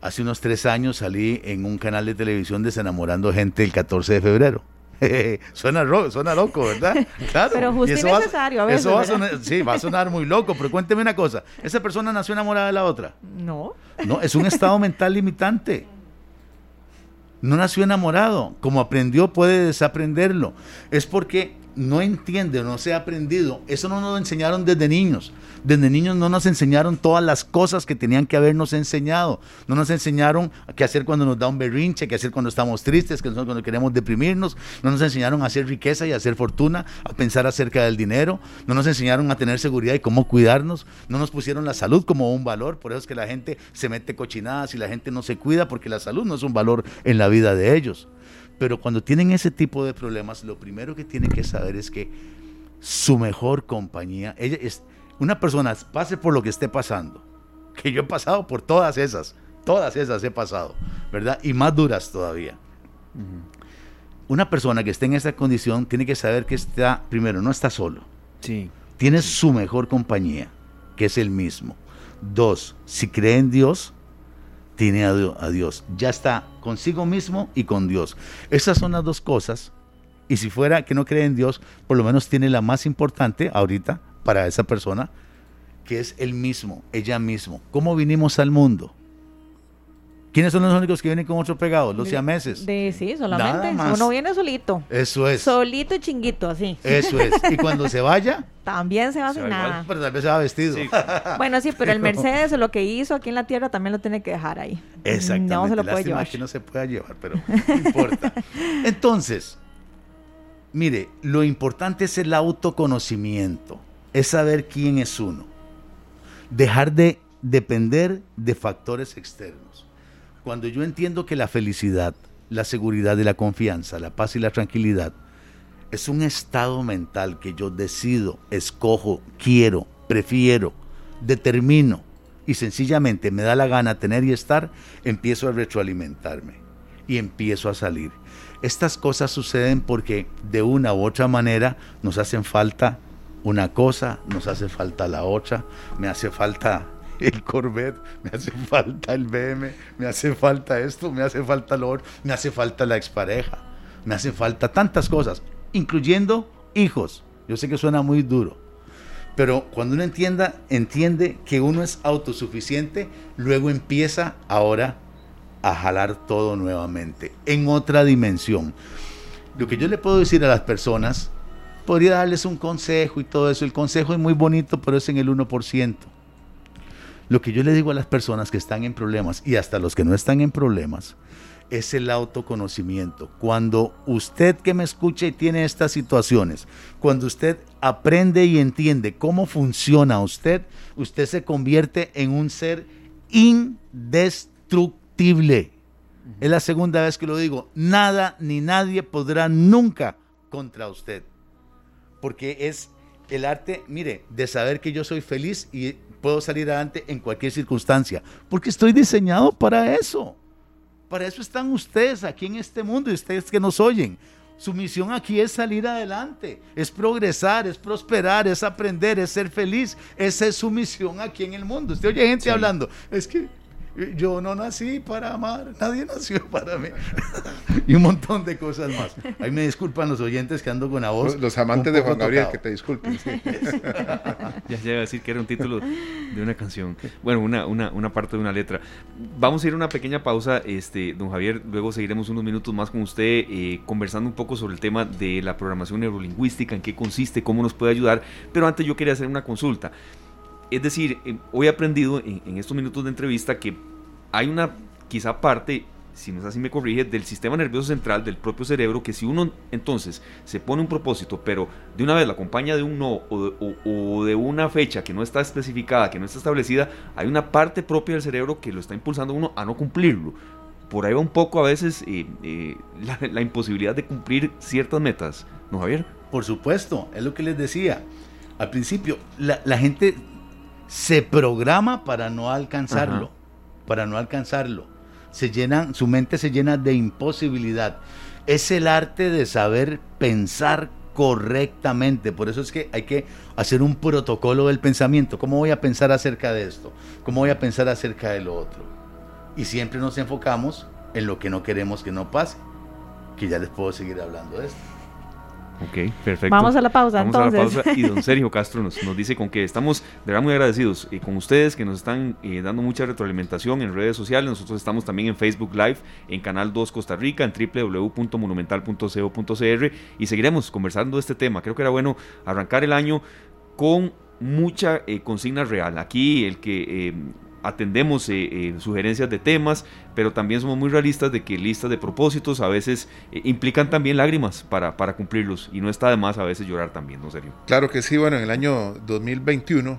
Hace unos tres años salí en un canal de televisión desenamorando gente el 14 de febrero. suena, suena loco, ¿verdad? Claro. Pero justo y necesario a veces. Eso va a sonar, sí, va a sonar muy loco, pero cuénteme una cosa. ¿Esa persona nació enamorada de la otra? No. No, es un estado mental limitante. No nació enamorado. Como aprendió, puede desaprenderlo. Es porque no entiende, no se ha aprendido. Eso no nos lo enseñaron desde niños. Desde niños no nos enseñaron todas las cosas que tenían que habernos enseñado. No nos enseñaron qué hacer cuando nos da un berrinche, qué hacer cuando estamos tristes, qué hacer cuando queremos deprimirnos. No nos enseñaron a hacer riqueza y a hacer fortuna, a pensar acerca del dinero. No nos enseñaron a tener seguridad y cómo cuidarnos. No nos pusieron la salud como un valor. Por eso es que la gente se mete cochinadas y la gente no se cuida porque la salud no es un valor en la vida de ellos. Pero cuando tienen ese tipo de problemas, lo primero que tienen que saber es que su mejor compañía, ella es, una persona pase por lo que esté pasando, que yo he pasado por todas esas, todas esas he pasado, ¿verdad? Y más duras todavía. Una persona que esté en esa condición tiene que saber que está, primero, no está solo. Sí. Tiene su mejor compañía, que es el mismo. Dos, si cree en Dios, tiene a Dios. Ya está consigo mismo y con Dios. Esas son las dos cosas. Y si fuera que no cree en Dios, por lo menos tiene la más importante ahorita, para esa persona, que es el mismo, ella mismo. ¿Cómo vinimos al mundo? ¿Quiénes son los únicos que vienen con otro pegado? Los siameses. De, sí, solamente. Uno viene solito. Eso es. Solito y chinguito, así. Eso es. Y cuando se vaya. También se va sin nada. pero tal vez se va vestido. bueno, sí, pero el Mercedes, lo que hizo aquí en la tierra, también lo tiene que dejar ahí. Exactamente. No se lo puede llevar. que no se pueda llevar, pero no importa. Entonces, mire, lo importante es el autoconocimiento es saber quién es uno. Dejar de depender de factores externos. Cuando yo entiendo que la felicidad, la seguridad y la confianza, la paz y la tranquilidad es un estado mental que yo decido, escojo, quiero, prefiero, determino y sencillamente me da la gana tener y estar, empiezo a retroalimentarme y empiezo a salir. Estas cosas suceden porque de una u otra manera nos hacen falta una cosa, nos hace falta la otra, me hace falta el Corvette, me hace falta el BM, me hace falta esto, me hace falta lo otro, me hace falta la expareja, me hace falta tantas cosas, incluyendo hijos. Yo sé que suena muy duro, pero cuando uno entienda, entiende que uno es autosuficiente, luego empieza ahora a jalar todo nuevamente, en otra dimensión. Lo que yo le puedo decir a las personas podría darles un consejo y todo eso. El consejo es muy bonito, pero es en el 1%. Lo que yo le digo a las personas que están en problemas y hasta los que no están en problemas es el autoconocimiento. Cuando usted que me escucha y tiene estas situaciones, cuando usted aprende y entiende cómo funciona usted, usted se convierte en un ser indestructible. Es la segunda vez que lo digo. Nada ni nadie podrá nunca contra usted porque es el arte, mire, de saber que yo soy feliz y puedo salir adelante en cualquier circunstancia, porque estoy diseñado para eso. Para eso están ustedes aquí en este mundo y ustedes que nos oyen. Su misión aquí es salir adelante, es progresar, es prosperar, es aprender, es ser feliz. Esa es su misión aquí en el mundo. Usted oye gente hablando, es que yo no nací para amar, nadie nació para mí. y un montón de cosas más. Ahí me disculpan los oyentes que ando con la voz. Los, amantes de Juan Gabriel, que te disculpen. ya iba a decir que era un título de una canción. Bueno, una, una, una, parte de una letra. Vamos a ir a una pequeña pausa, este, don Javier. Luego seguiremos unos minutos más con usted eh, conversando un poco sobre el tema de la programación neurolingüística, en qué consiste, cómo nos puede ayudar. Pero antes yo quería hacer una consulta. Es decir, eh, hoy he aprendido en, estos minutos de entrevista que hay una quizá parte, si no es así me corrige, del sistema nervioso central del propio cerebro que si uno entonces se pone un propósito, pero de una vez la acompaña de un no o de, una fecha que no está especificada, que no está establecida, hay una parte propia del cerebro que lo está impulsando a uno a no cumplirlo. Por ahí va un poco a veces eh, eh, la, imposibilidad de cumplir ciertas metas, ¿no, Javier? Por supuesto, es lo que les decía. Al principio, la gente se programa para no alcanzarlo, para no alcanzarlo. Se llenan, su mente se llena de imposibilidad. Es el arte de saber pensar correctamente. Por eso es que hay que hacer un protocolo del pensamiento. ¿Cómo voy a pensar acerca de esto? ¿Cómo voy a pensar acerca de lo otro? Y siempre nos enfocamos en lo que no queremos que no pase, que ya les puedo seguir hablando de esto. Ok, perfecto. Vamos a la pausa Vamos entonces. a la pausa y don Sergio Castro nos, nos dice con que estamos de verdad muy agradecidos eh, con ustedes que nos están eh, dando mucha retroalimentación en redes sociales. Nosotros estamos también en Facebook Live, en Canal 2 Costa Rica, en www.monumental.co.cr y seguiremos conversando de este tema. Creo que era bueno arrancar el año con mucha eh, consigna real. Aquí el que... eh, atendemos eh, eh, sugerencias de temas, pero también somos muy realistas de que listas de propósitos a veces eh, implican también lágrimas para, para cumplirlos y no está de más a veces llorar también, ¿no, serio? Claro que sí, bueno, en el año 2021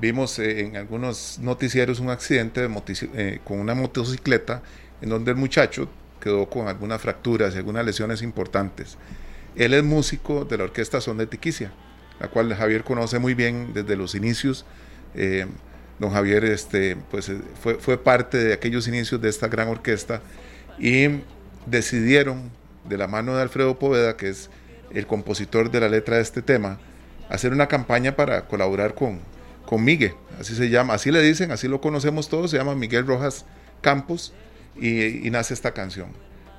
vimos eh, en algunos noticieros un accidente de eh, con una motocicleta en donde el muchacho quedó con algunas fracturas y algunas lesiones importantes. Él es músico de la orquesta Son de Tiquicia, la cual Javier conoce muy bien desde los inicios. Don Javier este, pues, eh, fue, fue parte de aquellos inicios de esta gran orquesta y decidieron, de la mano de Alfredo Poveda, que es el compositor de la letra de este tema, hacer una campaña para colaborar con, con Miguel, así se llama, así le dicen, así lo conocemos todos, se llama Miguel Rojas Campos y, y nace esta canción.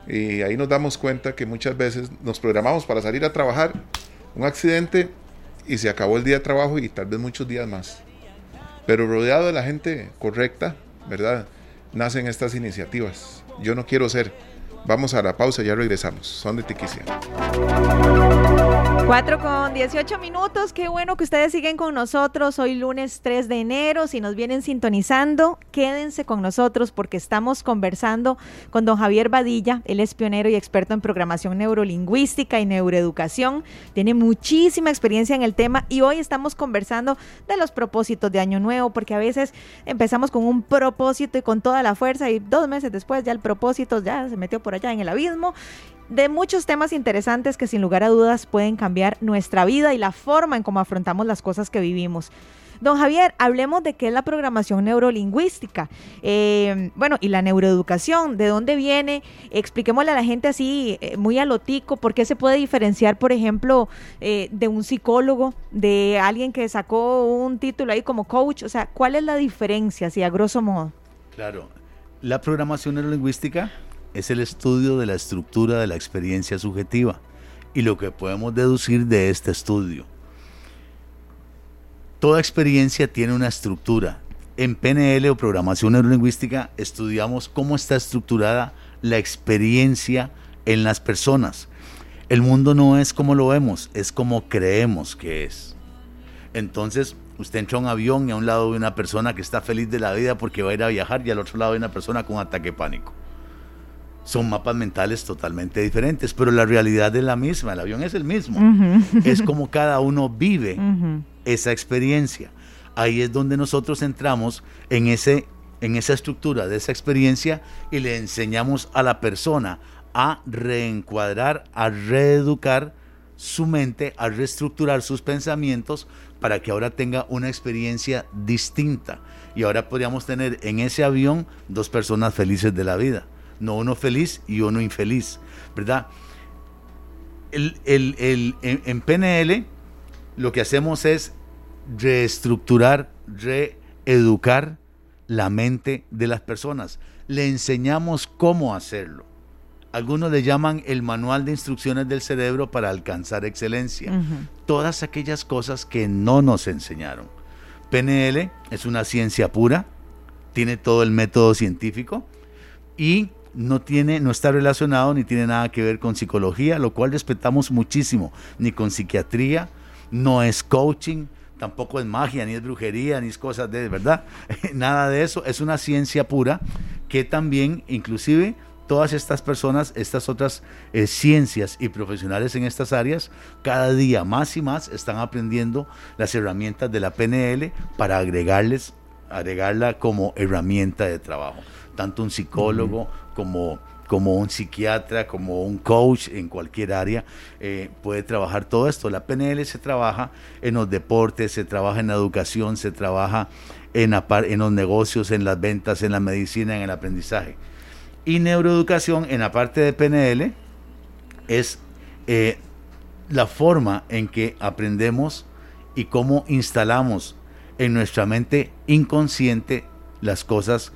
Y ahí nos damos cuenta que muchas veces nos programamos para salir a trabajar, un accidente y se acabó el día de trabajo y tal vez muchos días más. Pero rodeado de la gente correcta, ¿verdad? Nacen estas iniciativas. Yo no quiero ser. Vamos a la pausa, ya regresamos. Son de Tiquicia. 4 con 18 minutos, qué bueno que ustedes siguen con nosotros hoy lunes 3 de enero, si nos vienen sintonizando, quédense con nosotros porque estamos conversando con don Javier Badilla, él es pionero y experto en programación neurolingüística y neuroeducación, tiene muchísima experiencia en el tema y hoy estamos conversando de los propósitos de Año Nuevo, porque a veces empezamos con un propósito y con toda la fuerza y dos meses después ya el propósito ya se metió por allá en el abismo de muchos temas interesantes que sin lugar a dudas pueden cambiar nuestra vida y la forma en cómo afrontamos las cosas que vivimos. Don Javier, hablemos de qué es la programación neurolingüística. Eh, bueno, y la neuroeducación, ¿de dónde viene? Expliquémosle a la gente así, eh, muy a lo tico, por qué se puede diferenciar, por ejemplo, eh, de un psicólogo, de alguien que sacó un título ahí como coach. O sea, ¿cuál es la diferencia, así a grosso modo? Claro, la programación neurolingüística es el estudio de la estructura de la experiencia subjetiva y lo que podemos deducir de este estudio. Toda experiencia tiene una estructura. En PNL o programación neurolingüística estudiamos cómo está estructurada la experiencia en las personas. El mundo no es como lo vemos, es como creemos que es. Entonces, usted entra a un avión y a un lado ve una persona que está feliz de la vida porque va a ir a viajar y al otro lado ve una persona con ataque pánico. Son mapas mentales totalmente diferentes, pero la realidad es la misma, el avión es el mismo. Es como cada uno vive esa experiencia. Ahí es donde nosotros entramos en, ese, en esa estructura de esa experiencia y le enseñamos a la persona a reencuadrar, a reeducar su mente, a reestructurar sus pensamientos para que ahora tenga una experiencia distinta. Y ahora podríamos tener en ese avión dos personas felices de la vida, no uno feliz y uno infeliz, ¿verdad? El, el, el, en, en PNL lo que hacemos es reestructurar, reeducar la mente de las personas. Le enseñamos cómo hacerlo. Algunos le llaman el manual de instrucciones del cerebro para alcanzar excelencia. Uh -huh. Todas aquellas cosas que no nos enseñaron. PNL es una ciencia pura, tiene todo el método científico y no tiene, no está relacionado ni tiene nada que ver con psicología, lo cual respetamos muchísimo, ni con psiquiatría, no es coaching, tampoco es magia, ni es brujería, ni es cosas de verdad, nada de eso, es una ciencia pura que también inclusive todas estas personas, estas otras eh, ciencias y profesionales en estas áreas, cada día más y más están aprendiendo las herramientas de la PNL para agregarles, agregarla como herramienta de trabajo. Tanto un psicólogo. Como, como un psiquiatra, como un coach en cualquier área eh, puede trabajar todo esto. La PNL se trabaja en los deportes, se trabaja en la educación, se trabaja en, en los negocios, en las ventas, en la medicina, en el aprendizaje y neuroeducación en la parte de PNL es eh, la forma en que aprendemos y cómo instalamos en nuestra mente inconsciente las cosas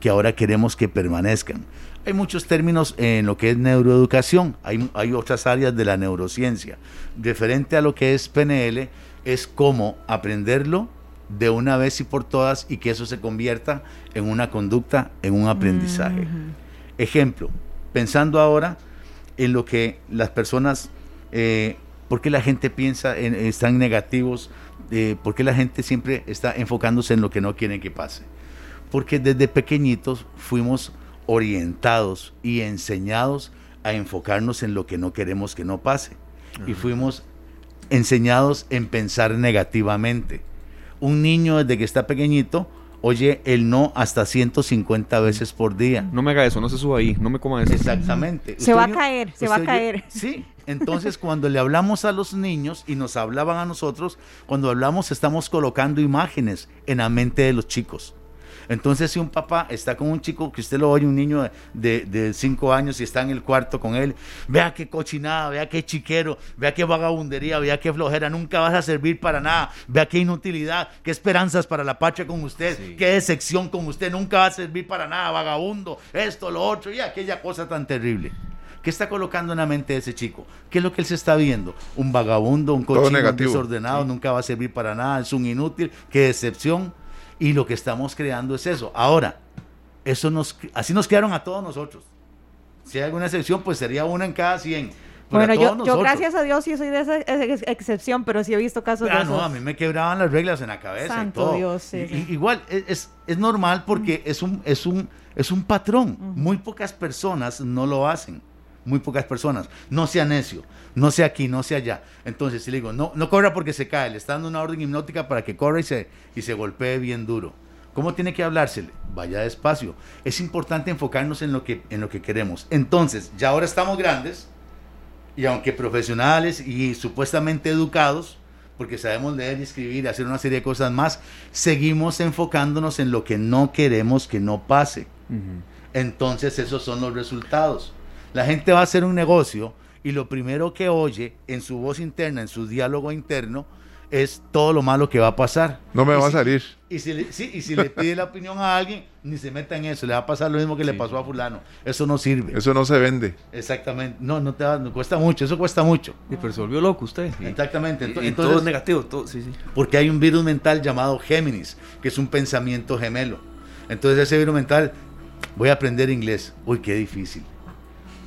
que ahora queremos que permanezcan. Hay muchos términos en lo que es neuroeducación, hay, hay otras áreas de la neurociencia. Referente a lo que es PNL, es cómo aprenderlo de una vez y por todas y que eso se convierta en una conducta, en un aprendizaje. Ejemplo, pensando ahora en lo que las personas, eh, ¿por qué la gente piensa, en, están negativos? Eh, ¿Por qué la gente siempre está enfocándose en lo que no quieren que pase? Porque desde pequeñitos fuimos orientados y enseñados a enfocarnos en lo que no queremos que no pase. Y fuimos enseñados en pensar negativamente. Un niño desde que está pequeñito oye el no hasta 150 veces por día. No me haga eso, no se suba ahí, no me coma eso. Exactamente. Se va a caer, se va a caer. Sí, entonces cuando le hablamos a los niños y nos hablaban a nosotros, cuando hablamos estamos colocando imágenes en la mente de los chicos. Entonces, si un papá está con un chico que usted lo oye, un niño de 5 años y está en el cuarto con él, vea qué cochinada, vea qué chiquero, vea qué vagabundería, vea qué flojera, nunca vas a servir para nada, vea qué inutilidad, qué esperanzas para la patria con usted, qué decepción con usted, nunca va a servir para nada, vagabundo, esto, lo otro y aquella cosa tan terrible. ¿Qué está colocando en la mente de ese chico? ¿Qué es lo que él se está viendo? Un vagabundo, un cochino desordenado, nunca va a servir para nada, es un inútil, qué decepción. Y lo que estamos creando es eso. Ahora, eso nos, así nos quedaron a todos nosotros. Si hay alguna excepción, pues sería una en cada 100. Bueno, yo, yo, gracias a Dios sí soy de esa excepción, pero sí he visto casos ah, de no, a mí me quebraban las reglas en la cabeza Santo y todo. Dios, sí, igual, es, es, normal porque es, un, es, un, es un patrón. Muy pocas personas no lo hacen muy pocas personas. No sea necio, no sea aquí, no sea allá. Entonces, si le digo, no, no corra porque se cae, le está dando una orden hipnótica para que corra y se, y se golpee bien duro. ¿Cómo tiene que hablársele? Vaya despacio. Es importante enfocarnos en lo que, en lo que queremos. Entonces, ya ahora estamos grandes y aunque profesionales y supuestamente educados, porque sabemos leer y escribir y hacer una serie de cosas más, seguimos enfocándonos en lo que no queremos que no pase. Entonces esos son los resultados. La gente va a hacer un negocio y lo primero que oye en su voz interna, en su diálogo interno, es todo lo malo que va a pasar. No me va a salir. Y si, le, sí, y si le pide la opinión a alguien, ni se meta en eso, le va a pasar lo mismo que le pasó a fulano. Eso no sirve. Eso no se vende. Exactamente. No, no te va, no, cuesta mucho, eso cuesta mucho. Y pero se volvió loco usted. Exactamente. Entonces, todo es negativo, todo, sí, sí. Porque hay un virus mental llamado Géminis, que es un pensamiento gemelo. Entonces ese virus mental, voy a aprender inglés. Uy, qué difícil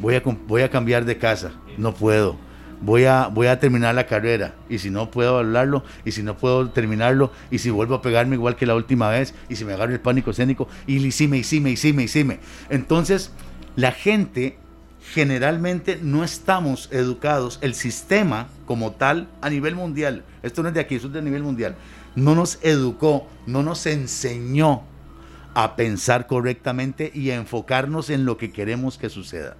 voy a, voy a cambiar de casa, no puedo. Voy a, voy a terminar la carrera y si no puedo hablarlo y si no puedo terminarlo y si vuelvo a pegarme igual que la última vez y si me agarro el pánico escénico y y me y me y me Entonces, la gente generalmente no estamos educados, el sistema como tal a nivel mundial, esto no es de aquí, esto es de nivel mundial, no nos educó, no nos enseñó a pensar correctamente y a enfocarnos en lo que queremos que suceda.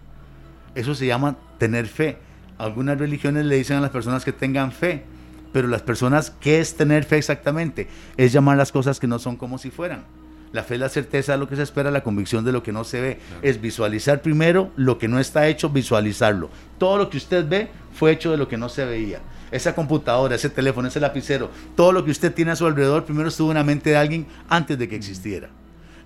Eso se llama tener fe. Algunas religiones le dicen a las personas que tengan fe, pero las personas, ¿qué es tener fe exactamente? Es llamar las cosas que no son como si fueran. La fe es la certeza de lo que se espera, la convicción de lo que no se ve. Es visualizar primero lo que no está hecho, visualizarlo. Todo lo que usted ve fue hecho de lo que no se veía. Esa computadora, ese teléfono, ese lapicero, todo lo que usted tiene a su alrededor primero estuvo en la mente de alguien antes de que existiera.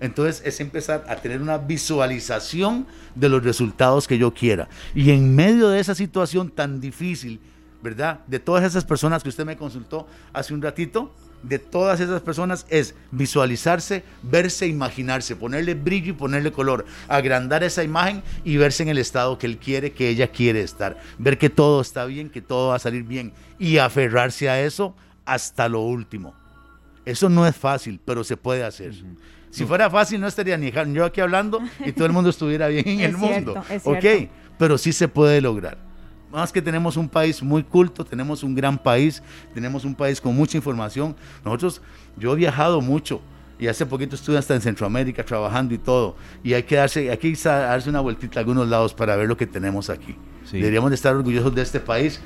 Entonces es empezar a tener una visualización de los resultados que yo quiera. Y en medio de esa situación tan difícil, ¿verdad? De todas esas personas que usted me consultó hace un ratito, de todas esas personas es visualizarse, verse, imaginarse, ponerle brillo y ponerle color, agrandar esa imagen y verse en el estado que él quiere, que ella quiere estar, ver que todo está bien, que todo va a salir bien y aferrarse a eso hasta lo último. Eso no es fácil, pero se puede hacer. Si fuera fácil, no estaría ni yo aquí hablando y todo el mundo estuviera bien en el mundo. ok, pero sí se puede lograr. Más que tenemos un país muy culto, tenemos un gran país, tenemos un país con mucha información. Nosotros, yo he viajado mucho y hace poquito estuve hasta en Centroamérica trabajando y todo. Y hay que darse, hay que darse una vueltita a algunos lados para ver lo que tenemos aquí. Deberíamos de estar orgullosos de este país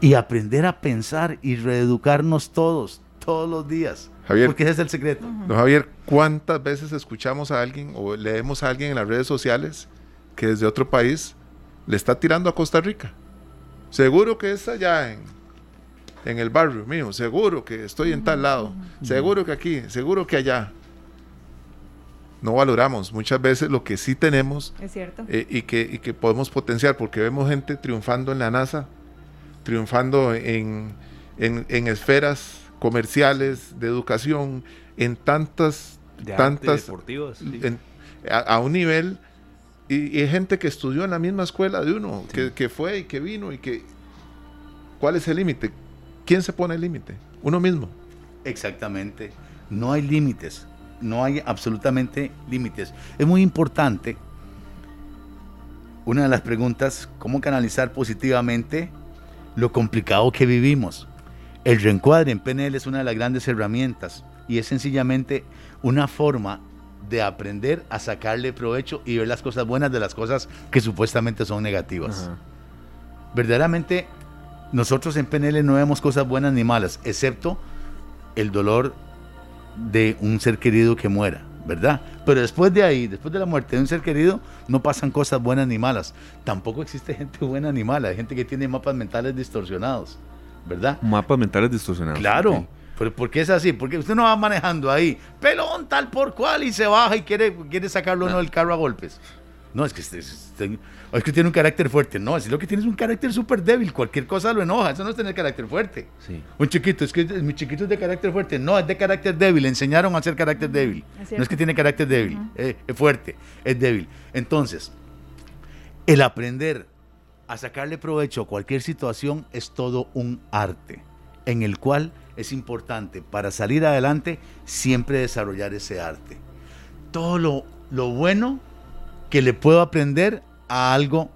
y aprender a pensar y reeducarnos todos, todos los días. Javier, porque ese es el secreto. Javier, ¿cuántas veces escuchamos a alguien o leemos a alguien en las redes sociales que desde otro país le está tirando a Costa Rica? Seguro que está allá en, en el barrio mío, seguro que estoy en tal lado, seguro que aquí, seguro que allá. no valoramos muchas veces lo que sí tenemos Es cierto. eh, y, que, y que podemos potenciar, porque vemos gente triunfando en la NASA, triunfando en, en- en esferas comerciales, de educación, en tantas, De tantas, deportivas. sí. en- a, a un nivel, y, y hay gente que estudió en la misma escuela de uno, que, que fue y que vino y que... ¿Cuál es el límite? ¿Quién se pone el límite? Uno mismo. Exactamente. No hay límites. No hay absolutamente límites. Es muy importante. Una de las preguntas, ¿cómo canalizar positivamente lo complicado que vivimos? El reencuadre en PNL es una de las grandes herramientas y es sencillamente una forma de aprender a sacarle provecho y ver las cosas buenas de las cosas que supuestamente son negativas Ajá. verdaderamente nosotros en PNL no vemos cosas buenas ni malas, excepto el dolor de un ser querido que muera, ¿verdad? Pero después de ahí, después de la muerte de un ser querido, no pasan cosas buenas ni malas. Tampoco existe gente buena ni mala, hay gente que tiene mapas mentales distorsionados, ¿verdad? Mapas mentales distorsionados. Claro. Ok. Pero ¿por qué es así? Porque usted no va manejando ahí, pelón tal por cual, y se baja y quiere, quiere sacarlo uno del carro a golpes. No, es que, este- este- es que tiene un carácter fuerte. No, es lo que tiene es un carácter súper débil. Cualquier cosa lo enoja. Eso no es tener carácter fuerte. Sí. Un chiquito, es que es- mi chiquito es de carácter fuerte. No, es de carácter débil. Le enseñaron a ser carácter débil. Es No es que tiene carácter débil. eh, es fuerte, es débil. Entonces, el aprender a sacarle provecho a cualquier situación es todo un arte, en el cual es importante para salir adelante siempre desarrollar ese arte. Todo lo, lo bueno que le puedo aprender a algo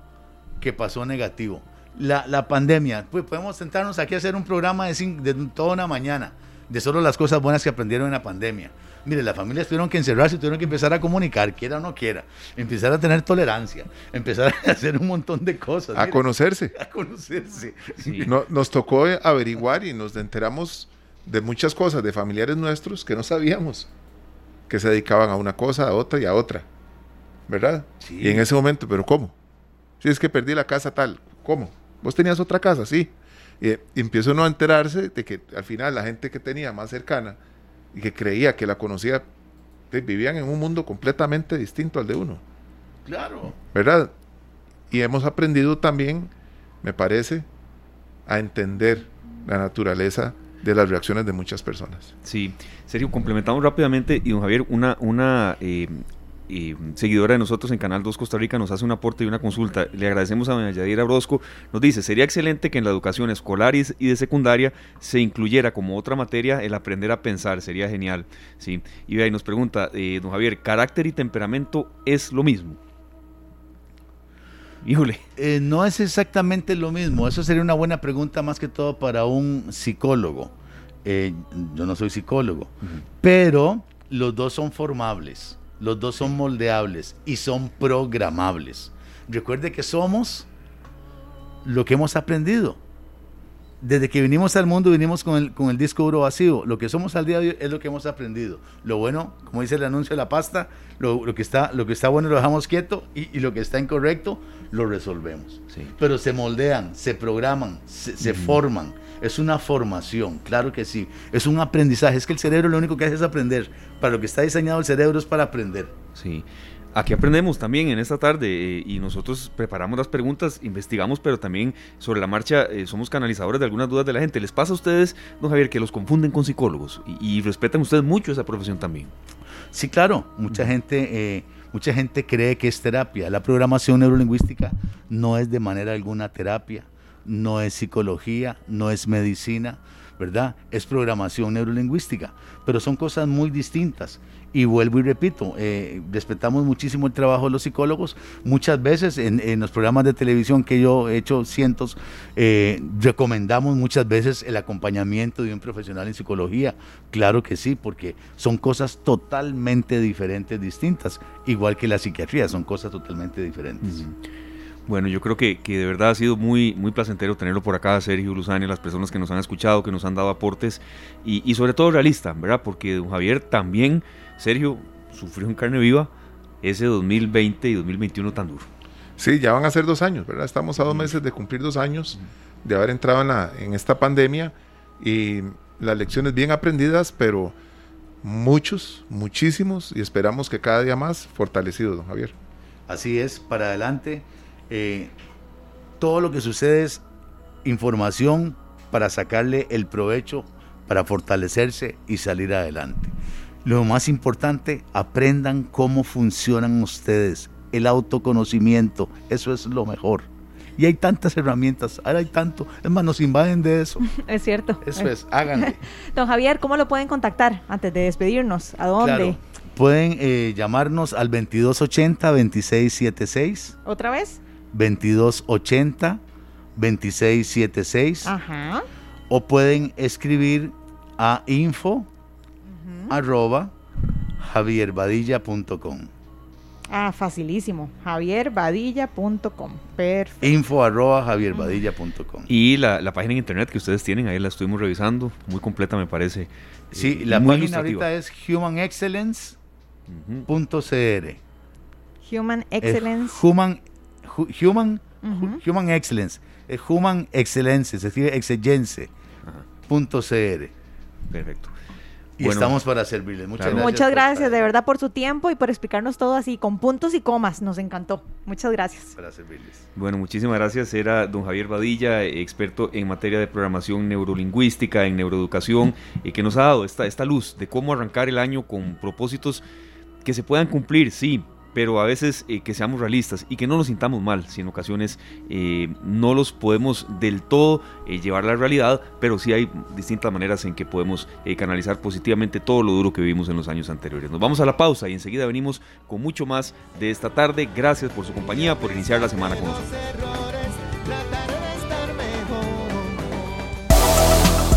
que pasó negativo. La, la pandemia, pues podemos sentarnos aquí a hacer un programa de, de toda una mañana, de solo las cosas buenas que aprendieron en la pandemia. Mire, las familias tuvieron que encerrarse, tuvieron que empezar a comunicar, quiera o no quiera, empezar a tener tolerancia, empezar a hacer un montón de cosas. A mire, conocerse. a conocerse. Sí. No- nos tocó averiguar y nos enteramos de muchas cosas de familiares nuestros que no sabíamos, que se dedicaban a una cosa, a otra y a otra, ¿verdad? Sí. Y en ese momento, ¿pero cómo? Si es que perdí la casa tal, ¿cómo? ¿Vos tenías otra casa? Sí. Y, y empieza uno a enterarse de que al final la gente que tenía más cercana y que creía que la conocía, pues, vivían en un mundo completamente distinto al de uno. Claro. ¿verdad? Y hemos aprendido también, me parece, a entender la naturaleza de las reacciones de muchas personas. Sí, Sergio, complementamos rápidamente y don Javier, una, una eh, eh, seguidora de nosotros en Canal 2 Costa Rica nos hace un aporte y una consulta. Le agradecemos a doña Yadira Brosco. Nos dice, sería excelente que en la educación escolar y, y de secundaria se incluyera como otra materia el aprender a pensar, sería genial. Sí, y ahí nos pregunta, eh, don Javier, ¿carácter y temperamento es lo mismo? Híjole. Eh, no es exactamente lo mismo. Eso sería una buena pregunta más que todo para un psicólogo. Eh, yo no soy psicólogo, pero los dos son formables, los dos son moldeables y son programables. Recuerde que somos lo que hemos aprendido. Desde que vinimos al mundo vinimos con el, con el disco duro vacío. Lo que somos al día de hoy es lo que hemos aprendido. Lo bueno, como dice el anuncio de la pasta, lo, lo que, está, lo que está bueno lo dejamos quieto y, y lo que está incorrecto lo resolvemos. Sí. Pero se moldean, se programan, se, se forman. Es una formación, claro que sí. Es un aprendizaje. Es que el cerebro lo único que hace es aprender. Para lo que está diseñado el cerebro es para aprender. Sí. Aquí aprendemos también en esta tarde eh, y nosotros preparamos las preguntas, investigamos, pero también sobre la marcha eh, somos canalizadores de algunas dudas de la gente. ¿Les pasa a ustedes, don Javier, que los confunden con psicólogos y, y respetan ustedes mucho esa profesión también? Sí, claro, mucha gente, eh, mucha gente cree que es terapia. La programación neurolingüística no es de manera alguna terapia, no es psicología, no es medicina, ¿verdad? Es programación neurolingüística, pero son cosas muy distintas. Y vuelvo y repito, eh, respetamos muchísimo el trabajo de los psicólogos. Muchas veces en, en los programas de televisión que yo he hecho cientos, eh, recomendamos muchas veces el acompañamiento de un profesional en psicología. Claro que sí, porque son cosas totalmente diferentes, distintas. Igual que la psiquiatría, son cosas totalmente diferentes. Bueno, yo creo que, que de verdad ha sido muy, muy placentero tenerlo por acá, Sergio Luzani, las personas que nos han escuchado, que nos han dado aportes y, y sobre todo realista, ¿verdad? Porque don Javier también, Sergio, sufrió en carne viva ese 2020 y 2021 tan duro. Sí, ya van a ser dos años, ¿verdad? Estamos a dos meses de cumplir dos años de haber entrado en, la, en esta pandemia y las lecciones bien aprendidas, pero muchos, muchísimos, y esperamos que cada día más fortalecidos, don Javier. Así es, para adelante. Eh, todo lo que sucede es información para sacarle el provecho, para fortalecerse y salir adelante. Lo más importante, aprendan cómo funcionan ustedes, el autoconocimiento, eso es lo mejor. Y hay tantas herramientas, ahora hay tanto, es más, nos invaden de eso. Es cierto. Eso es, háganlo. Don Javier, ¿cómo lo pueden contactar antes de despedirnos? ¿A dónde? Pueden eh, llamarnos al 2280-2676. ¿Otra vez? 2280-2676. Ajá. O pueden escribir a info arroba javierbadilla.com. Ah, facilísimo. javierbadilla.com. Perfecto. Info arroba javierbadilla.com. Y la, la, página en internet que ustedes tienen, ahí la estuvimos revisando, muy completa me parece. Sí, la página ahorita es humanexcellence.cr. Human Excellence. human, human, human Excellence. Es Human Excellence, se escribe excellence.cr. Perfecto. Y estamos para servirles. Muchas gracias. Muchas gracias, de verdad, por su tiempo y por explicarnos todo así, con puntos y comas. Nos encantó. Muchas gracias. Para servirles. Bueno, muchísimas gracias. Era don Javier Badilla, experto en materia de programación neurolingüística, en neuroeducación, y que nos ha dado esta, esta luz de cómo arrancar el año con propósitos que se puedan cumplir, sí, pero a veces eh, que seamos realistas y que no nos sintamos mal, si en ocasiones eh, no los podemos del todo eh, llevar a la realidad, pero sí hay distintas maneras en que podemos canalizar positivamente todo lo duro que vivimos en los años anteriores. Nos vamos a la pausa y enseguida venimos con mucho más de esta tarde. Gracias por su compañía, por iniciar la semana con nosotros.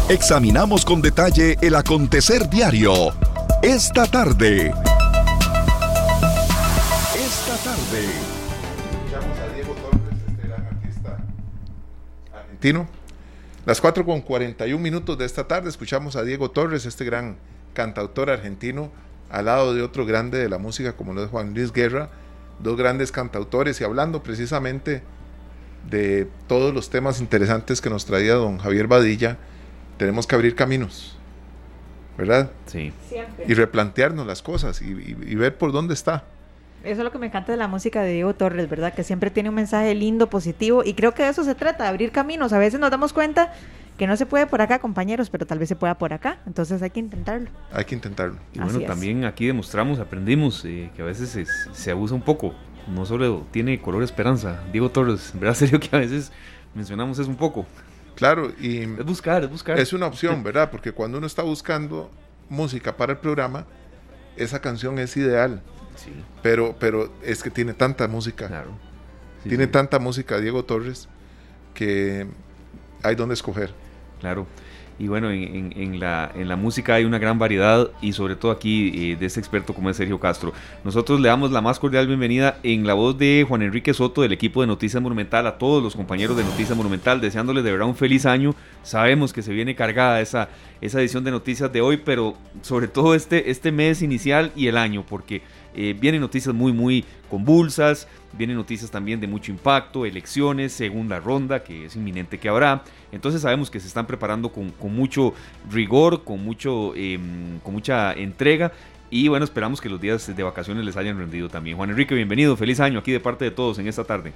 Examinamos con detalle el acontecer diario. Esta tarde Escuchamos a Diego Torres, este gran artista argentino. Las 4 con 41 minutos de esta tarde escuchamos a Diego Torres, este gran cantautor argentino, al lado de otro grande de la música como lo es Juan Luis Guerra, dos grandes cantautores y hablando precisamente de todos los temas interesantes que nos traía don Javier Badilla, tenemos que abrir caminos, ¿verdad? Sí. Y replantearnos las cosas y ver por dónde está. Eso es lo que me encanta de la música de Diego Torres, ¿verdad? Que siempre tiene un mensaje lindo, positivo, y creo que de eso se trata, de abrir caminos. A veces nos damos cuenta que no se puede por acá, compañeros, pero tal vez se pueda por acá. Entonces hay que intentarlo. Hay que intentarlo. Y bueno, también aquí demostramos, aprendimos eh, que a veces se abusa un poco. No solo tiene color esperanza. Diego Torres, ¿verdad? Serio que a veces mencionamos eso un poco. Claro, y... Es buscar, es buscar. Es una opción, ¿verdad? Porque cuando uno está buscando música para el programa, esa canción es ideal. Pero, pero es que tiene tanta música. tiene tanta música Diego Torres que hay donde escoger. Claro. Y bueno, en, la, en la música hay una gran variedad y sobre todo aquí eh, de este experto como es Sergio Castro. Nosotros le damos la más cordial bienvenida en la voz de Juan Enrique Soto del equipo de Noticias Monumental a todos los compañeros de Noticias Monumental, deseándoles de verdad un feliz año. Sabemos que se viene cargada esa, esa edición de noticias de hoy, pero sobre todo este, este mes inicial y el año, porque eh, vienen noticias muy, muy convulsas, vienen noticias también de mucho impacto, elecciones, segunda ronda, que es inminente que habrá. Entonces sabemos que se están preparando con, mucho rigor, con, mucho, em, con mucha entrega. Y bueno, esperamos que los días de vacaciones les hayan rendido también. Juan Enrique, bienvenido, feliz año aquí de parte de todos en esta tarde.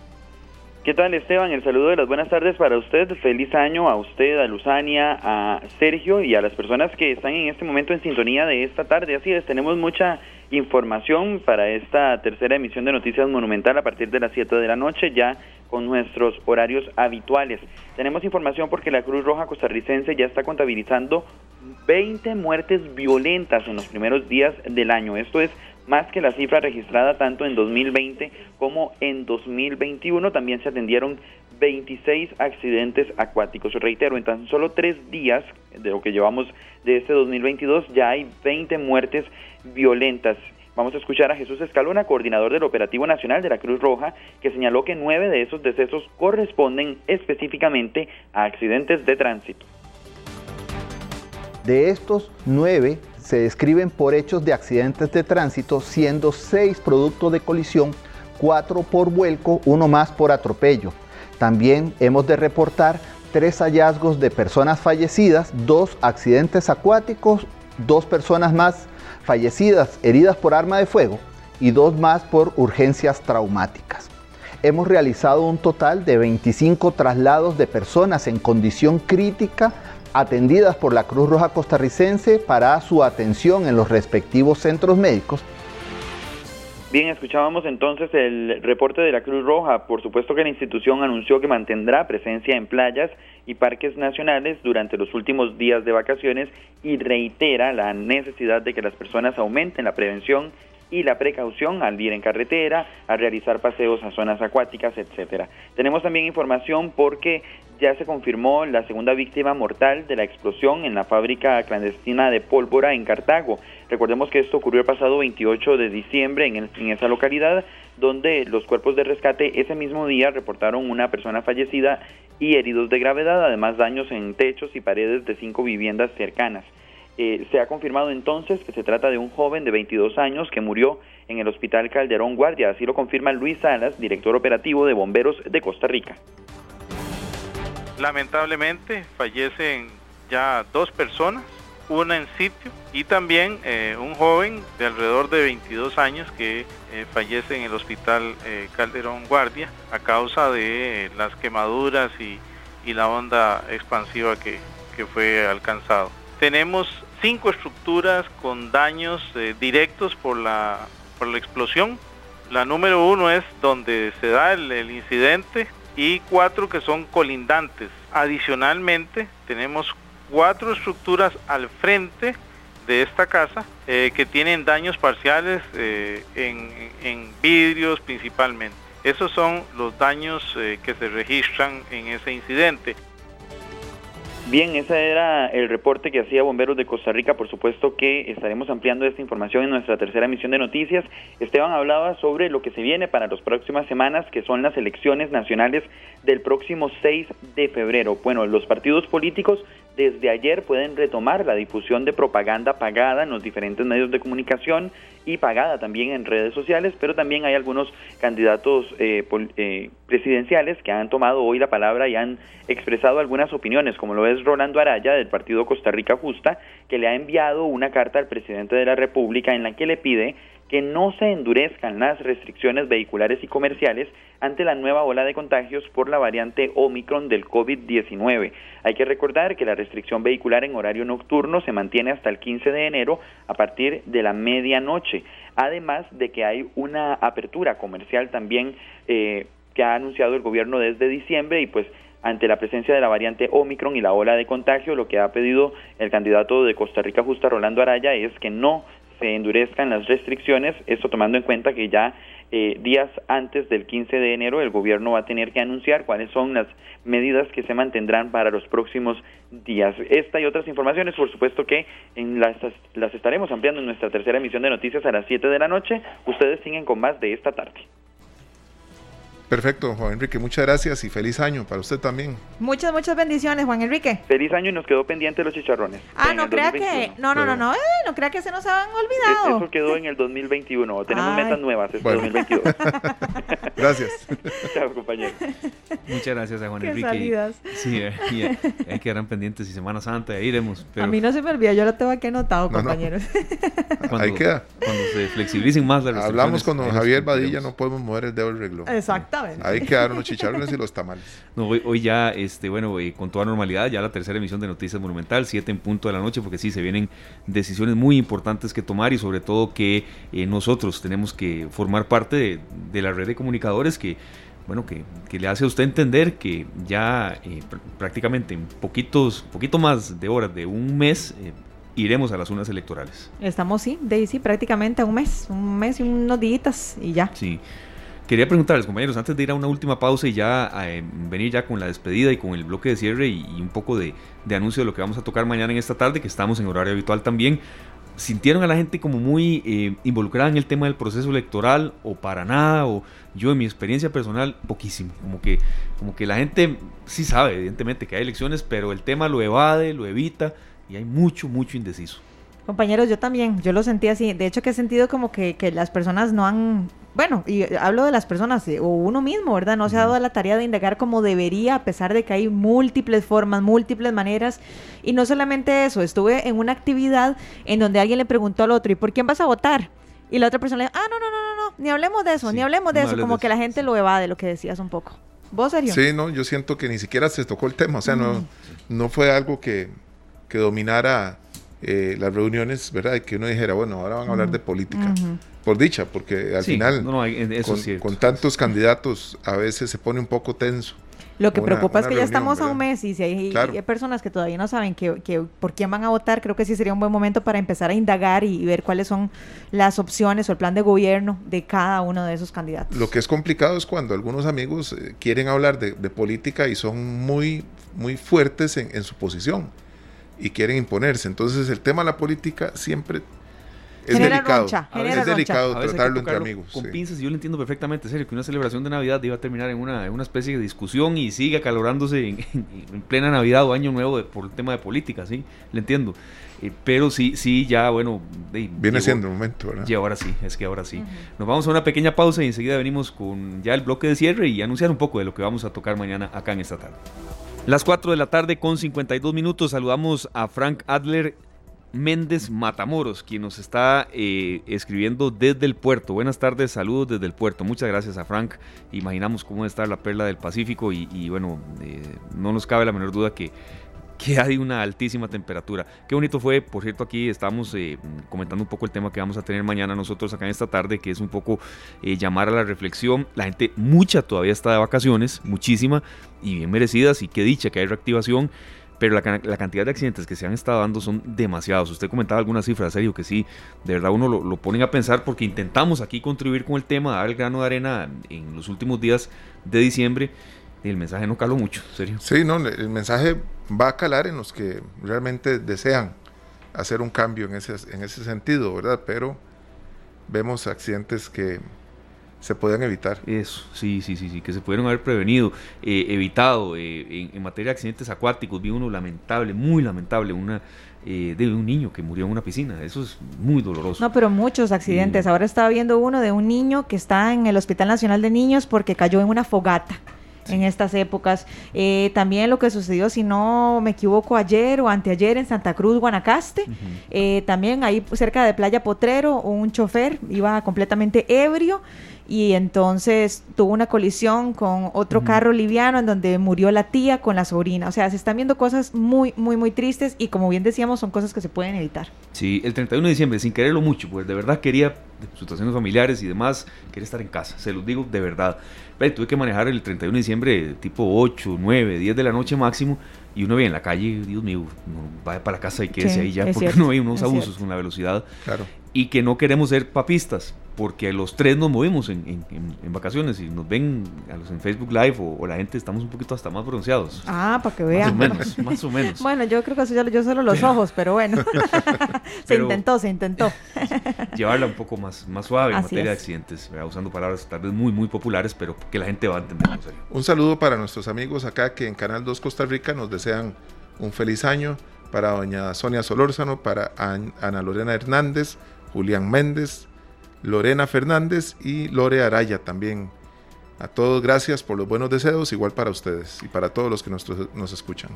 ¿Qué tal Esteban? El saludo de las buenas tardes para usted. Feliz año a usted, a Luzania, a Sergio y a las personas que están en este momento en sintonía de esta tarde. Así es, tenemos mucha información para esta tercera emisión de Noticias Monumental a partir de las 7 de la noche, ya con nuestros horarios habituales. Tenemos información porque la Cruz Roja costarricense ya está contabilizando 20 muertes violentas en los primeros días del año. Esto es más que la cifra registrada tanto en 2020 como en 2021. También se atendieron 26 accidentes acuáticos. Reitero, en tan solo tres días de lo que llevamos de este 2022 ya hay 20 muertes violentas. Vamos a escuchar a Jesús Escalona, coordinador del Operativo Nacional de la Cruz Roja, que señaló que nueve de esos decesos corresponden específicamente a accidentes de tránsito. De estos nueve se describen por hechos de accidentes de tránsito, siendo seis productos de colisión, cuatro por vuelco, uno más por atropello. También hemos de reportar tres hallazgos de personas fallecidas, dos accidentes acuáticos, dos personas más fallecidas heridas por arma de fuego y dos más por urgencias traumáticas. Hemos realizado un total de 25 traslados de personas en condición crítica atendidas por la Cruz Roja Costarricense para su atención en los respectivos centros médicos Bien, escuchábamos entonces el reporte de la Cruz Roja. Por supuesto que la institución anunció que mantendrá presencia en playas y parques nacionales durante los últimos días de vacaciones y reitera la necesidad de que las personas aumenten la prevención y la precaución al ir en carretera, a realizar paseos a zonas acuáticas, etcétera. Tenemos también información porque ya se confirmó la segunda víctima mortal de la explosión en la fábrica clandestina de pólvora en Cartago. Recordemos que esto ocurrió el pasado 28 de diciembre en, en esa localidad, donde los cuerpos de rescate ese mismo día reportaron una persona fallecida y heridos de gravedad, además daños en techos y paredes de cinco viviendas cercanas. Eh, se ha confirmado entonces que se trata de un joven de 22 años que murió en el Hospital Calderón Guardia. Así lo confirma Luis Salas, director operativo de Bomberos de Costa Rica. Lamentablemente fallecen ya dos personas, una en sitio y también eh, un joven de alrededor de 22 años que eh, fallece en el Hospital Calderón Guardia a causa de las quemaduras y, la onda expansiva que, que fue alcanzado. Tenemos cinco estructuras con daños eh, directos por la, por la explosión. La número uno es donde se da el, incidente y cuatro que son colindantes. Adicionalmente tenemos cuatro estructuras al frente de esta casa eh, que tienen daños parciales eh, en, en, vidrios principalmente. Esos son los daños que se registran en ese incidente. Bien, ese era el reporte que hacía Bomberos de Costa Rica. Por supuesto que estaremos ampliando esta información en nuestra tercera emisión de noticias. Esteban hablaba sobre lo que se viene para las próximas semanas, que son las elecciones nacionales del próximo 6 de febrero. Bueno, los partidos políticos desde ayer pueden retomar la difusión de propaganda pagada en los diferentes medios de comunicación y pagada también en redes sociales, pero también hay algunos candidatos eh, eh, presidenciales que han tomado hoy la palabra y han expresado algunas opiniones, como lo es Rolando Araya del Partido Costa Rica Justa, que le ha enviado una carta al presidente de la República en la que le pide que no se endurezcan las restricciones vehiculares y comerciales ante la nueva ola de contagios por la variante Omicron del COVID-19. Hay que recordar que la restricción vehicular en horario nocturno se mantiene hasta el 15 de enero a partir de la medianoche, además de que hay una apertura comercial también eh, que ha anunciado el gobierno desde diciembre y pues ante la presencia de la variante Omicron y la ola de contagio, lo que ha pedido el candidato de Costa Rica Justa, Rolando Araya, es que no se endurezcan las restricciones, esto tomando en cuenta que ya eh, días antes del 15 de enero el gobierno va a tener que anunciar cuáles son las medidas que se mantendrán para los próximos días. Esta y otras informaciones, por supuesto que en las, las estaremos ampliando en nuestra tercera emisión de noticias a las 7 de la noche. Ustedes siguen con más de esta tarde. Perfecto, Juan Enrique, muchas gracias y feliz año para usted también. Muchas, muchas bendiciones, Juan Enrique. Feliz año y nos quedó pendiente los chicharrones. Ah, no crea que, no, no, no, no, eh, no crea que se nos han olvidado. Eso quedó en el 2021, tenemos metas nuevas este 2022. gracias. Chao, compañero. Muchas gracias a Juan Enrique. Sí, eh, eh, hay que quedar pendientes y Semana Santa, iremos. A mí no se me olvida, yo lo tengo aquí anotado, compañeros. Ahí queda. Cuando se flexibilicen más las Hablamos con don Javier Badilla, no podemos mover el dedo del reloj. Exacto. Ahí quedaron los chicharrones y los tamales. No, hoy, ya, este, bueno, con toda normalidad, ya la tercera emisión de Noticias Monumental, 7 en punto de la noche, porque sí, se vienen decisiones muy importantes que tomar y sobre todo que eh, nosotros tenemos que formar parte de, la red de comunicadores que bueno, que, le hace a usted entender que ya eh, prácticamente en poquitos, poquito más de horas de un mes eh, iremos a las unas electorales. Estamos, sí, de sí, prácticamente a un mes, un mes y unos días y ya. Sí. Quería preguntarles, compañeros, antes de ir a una última pausa y ya eh, venir ya con la despedida y con el bloque de cierre y, un poco de, anuncio de lo que vamos a tocar mañana en esta tarde, que estamos en horario habitual también, ¿sintieron a la gente como muy eh, involucrada en el tema del proceso electoral o para nada? O yo en mi experiencia personal, poquísimo. Como que, como que la gente sí sabe, evidentemente, que hay elecciones, pero el tema lo evade, lo evita y hay mucho, mucho indeciso. Compañeros, yo también, yo lo sentí así. De hecho, que he sentido como que, que las personas no han bueno, y hablo de las personas o uno mismo, ¿verdad? No se ha dado la tarea de indagar como debería, a pesar de que hay múltiples formas, múltiples maneras. Y no solamente eso, estuve en una actividad en donde alguien le preguntó al otro, ¿y por quién vas a votar? Y la otra persona le dijo, ah, no, no, no, no, no, ni hablemos de eso, ni hablemos de eso, como que la gente lo evade, lo que decías un poco. ¿Vos, serio? Sí, no, yo siento que ni siquiera se tocó el tema, o sea, no, no fue algo que, que dominara eh, las reuniones, ¿verdad? Y que uno dijera, bueno, ahora van a hablar de política. Por dicha, porque al final, con, tantos candidatos, a veces se pone un poco tenso. Lo que preocupa es que ya estamos a un mes y si hay, personas que todavía no saben que, por quién van a votar, creo que sí sería un buen momento para empezar a indagar y, ver cuáles son las opciones o el plan de gobierno de cada uno de esos candidatos. Lo que es complicado es cuando algunos amigos eh, quieren hablar de, política y son muy, muy fuertes en su posición y quieren imponerse. Entonces el tema de la política siempre es delicado. es delicado tratarlo entre amigos. Con pinzas, y yo lo entiendo perfectamente, serio, que una celebración de Navidad iba a terminar en una, una especie de discusión y sigue acalorándose en, plena Navidad o Año Nuevo por el tema de política, ¿sí? Le entiendo. Eh, pero sí, sí, ya, bueno. Viene siendo el momento, ¿verdad? Y ahora sí, es que ahora sí. Nos vamos a una pequeña pausa y enseguida venimos con ya el bloque de cierre y anunciar un poco de lo que vamos a tocar mañana acá en esta tarde. Las 4 de la tarde con 52 minutos saludamos a Frank Adler Méndez Matamoros, quien nos está eh, escribiendo desde el puerto. Buenas tardes, saludos desde el puerto. Muchas gracias a Frank. Imaginamos cómo está la perla del Pacífico y, bueno, eh, no nos cabe la menor duda que que hay una altísima temperatura. Qué bonito fue, por cierto, aquí estamos eh, comentando un poco el tema que vamos a tener mañana nosotros acá en esta tarde, que es un poco llamar a la reflexión. La gente, mucha todavía está de vacaciones, muchísima y bien merecidas, y qué dicha que hay reactivación. Pero la, cantidad de accidentes que se han estado dando son demasiados. Usted comentaba algunas cifras, serio, que sí, de verdad uno lo, lo ponen a pensar porque intentamos aquí contribuir con el tema, dar el grano de arena en los últimos días de diciembre y el mensaje no caló mucho, serio. Sí, no, el mensaje va a calar en los que realmente desean hacer un cambio en ese, en ese sentido, ¿verdad? Pero vemos accidentes que se pueden evitar. Eso, sí, sí, sí, sí, que se pudieron haber prevenido, eh, evitado. Eh, en, materia de accidentes acuáticos, vi uno lamentable, muy lamentable, una eh, de un niño que murió en una piscina. Eso es muy doloroso. No, pero muchos accidentes. Ahora estaba viendo uno de un niño que está en el Hospital Nacional de Niños porque cayó en una fogata en estas épocas. Eh, también lo que sucedió, si no me equivoco, ayer o anteayer en Santa Cruz, Guanacaste. Eh, también ahí cerca de Playa Potrero, un chofer iba completamente ebrio y entonces tuvo una colisión con otro carro liviano en donde murió la tía con la sobrina. O sea, se están viendo cosas muy, muy, muy tristes y como bien decíamos, son cosas que se pueden evitar. Sí, el 31 de diciembre, sin quererlo mucho, pues de verdad quería, situaciones familiares y demás, quería estar en casa, se los digo de verdad. Tuve que manejar el 31 de diciembre tipo 8, 9, 10 de la noche máximo y uno ve en la calle, Dios mío, va para la casa y quédese ahí ya, porque no hay unos abusos con la velocidad. Claro. Y que no queremos ser papistas, porque los tres nos movimos en, vacaciones y nos ven a los en Facebook Live o, la gente estamos un poquito hasta más bronceados. Ah, para que vean. Más o menos, más o menos. bueno, yo creo que eso yo, solo los ojos, pero bueno. se intentó, se intentó. llevarla un poco más, más suave en materia de accidentes, usando palabras tal vez muy, muy populares, pero que la gente va a entender en serio. Un saludo para nuestros amigos acá que en Canal 2 Costa Rica nos desean un feliz año, para doña Sonia Solórzano, para Ana Lorena Hernández, Julián Méndez, Lorena Fernández y Lore Araya también. A todos gracias por los buenos deseos, igual para ustedes y para todos los que nos, nos escuchan.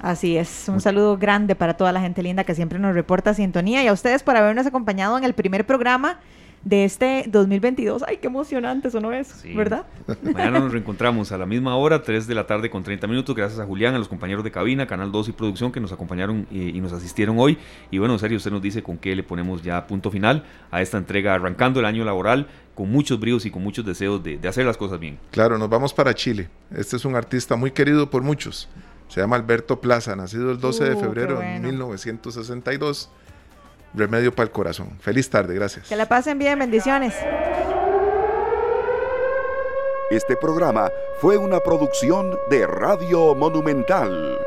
Así es, un saludo grande para toda la gente linda que siempre nos reporta sintonía y a ustedes por habernos acompañado en el primer programa de este 2022. Ay, qué emocionante eso no es, ¿verdad? Mañana nos reencontramos a la misma hora, 3 de la tarde con 30 minutos. Gracias a Julián, a los compañeros de cabina, Canal 2 y Producción que nos acompañaron y, nos asistieron hoy. Y bueno, en serio, usted nos dice con qué le ponemos ya punto final a esta entrega, arrancando el año laboral con muchos bríos y con muchos deseos de, hacer las cosas bien. Claro, nos vamos para Chile. Este es un artista muy querido por muchos. Se llama Alberto Plaza, nacido el 12 de uh, febrero de 1962 Remedio para el corazón. Feliz tarde, gracias. Que la pasen bien, bendiciones. Este programa fue una producción de Radio Monumental.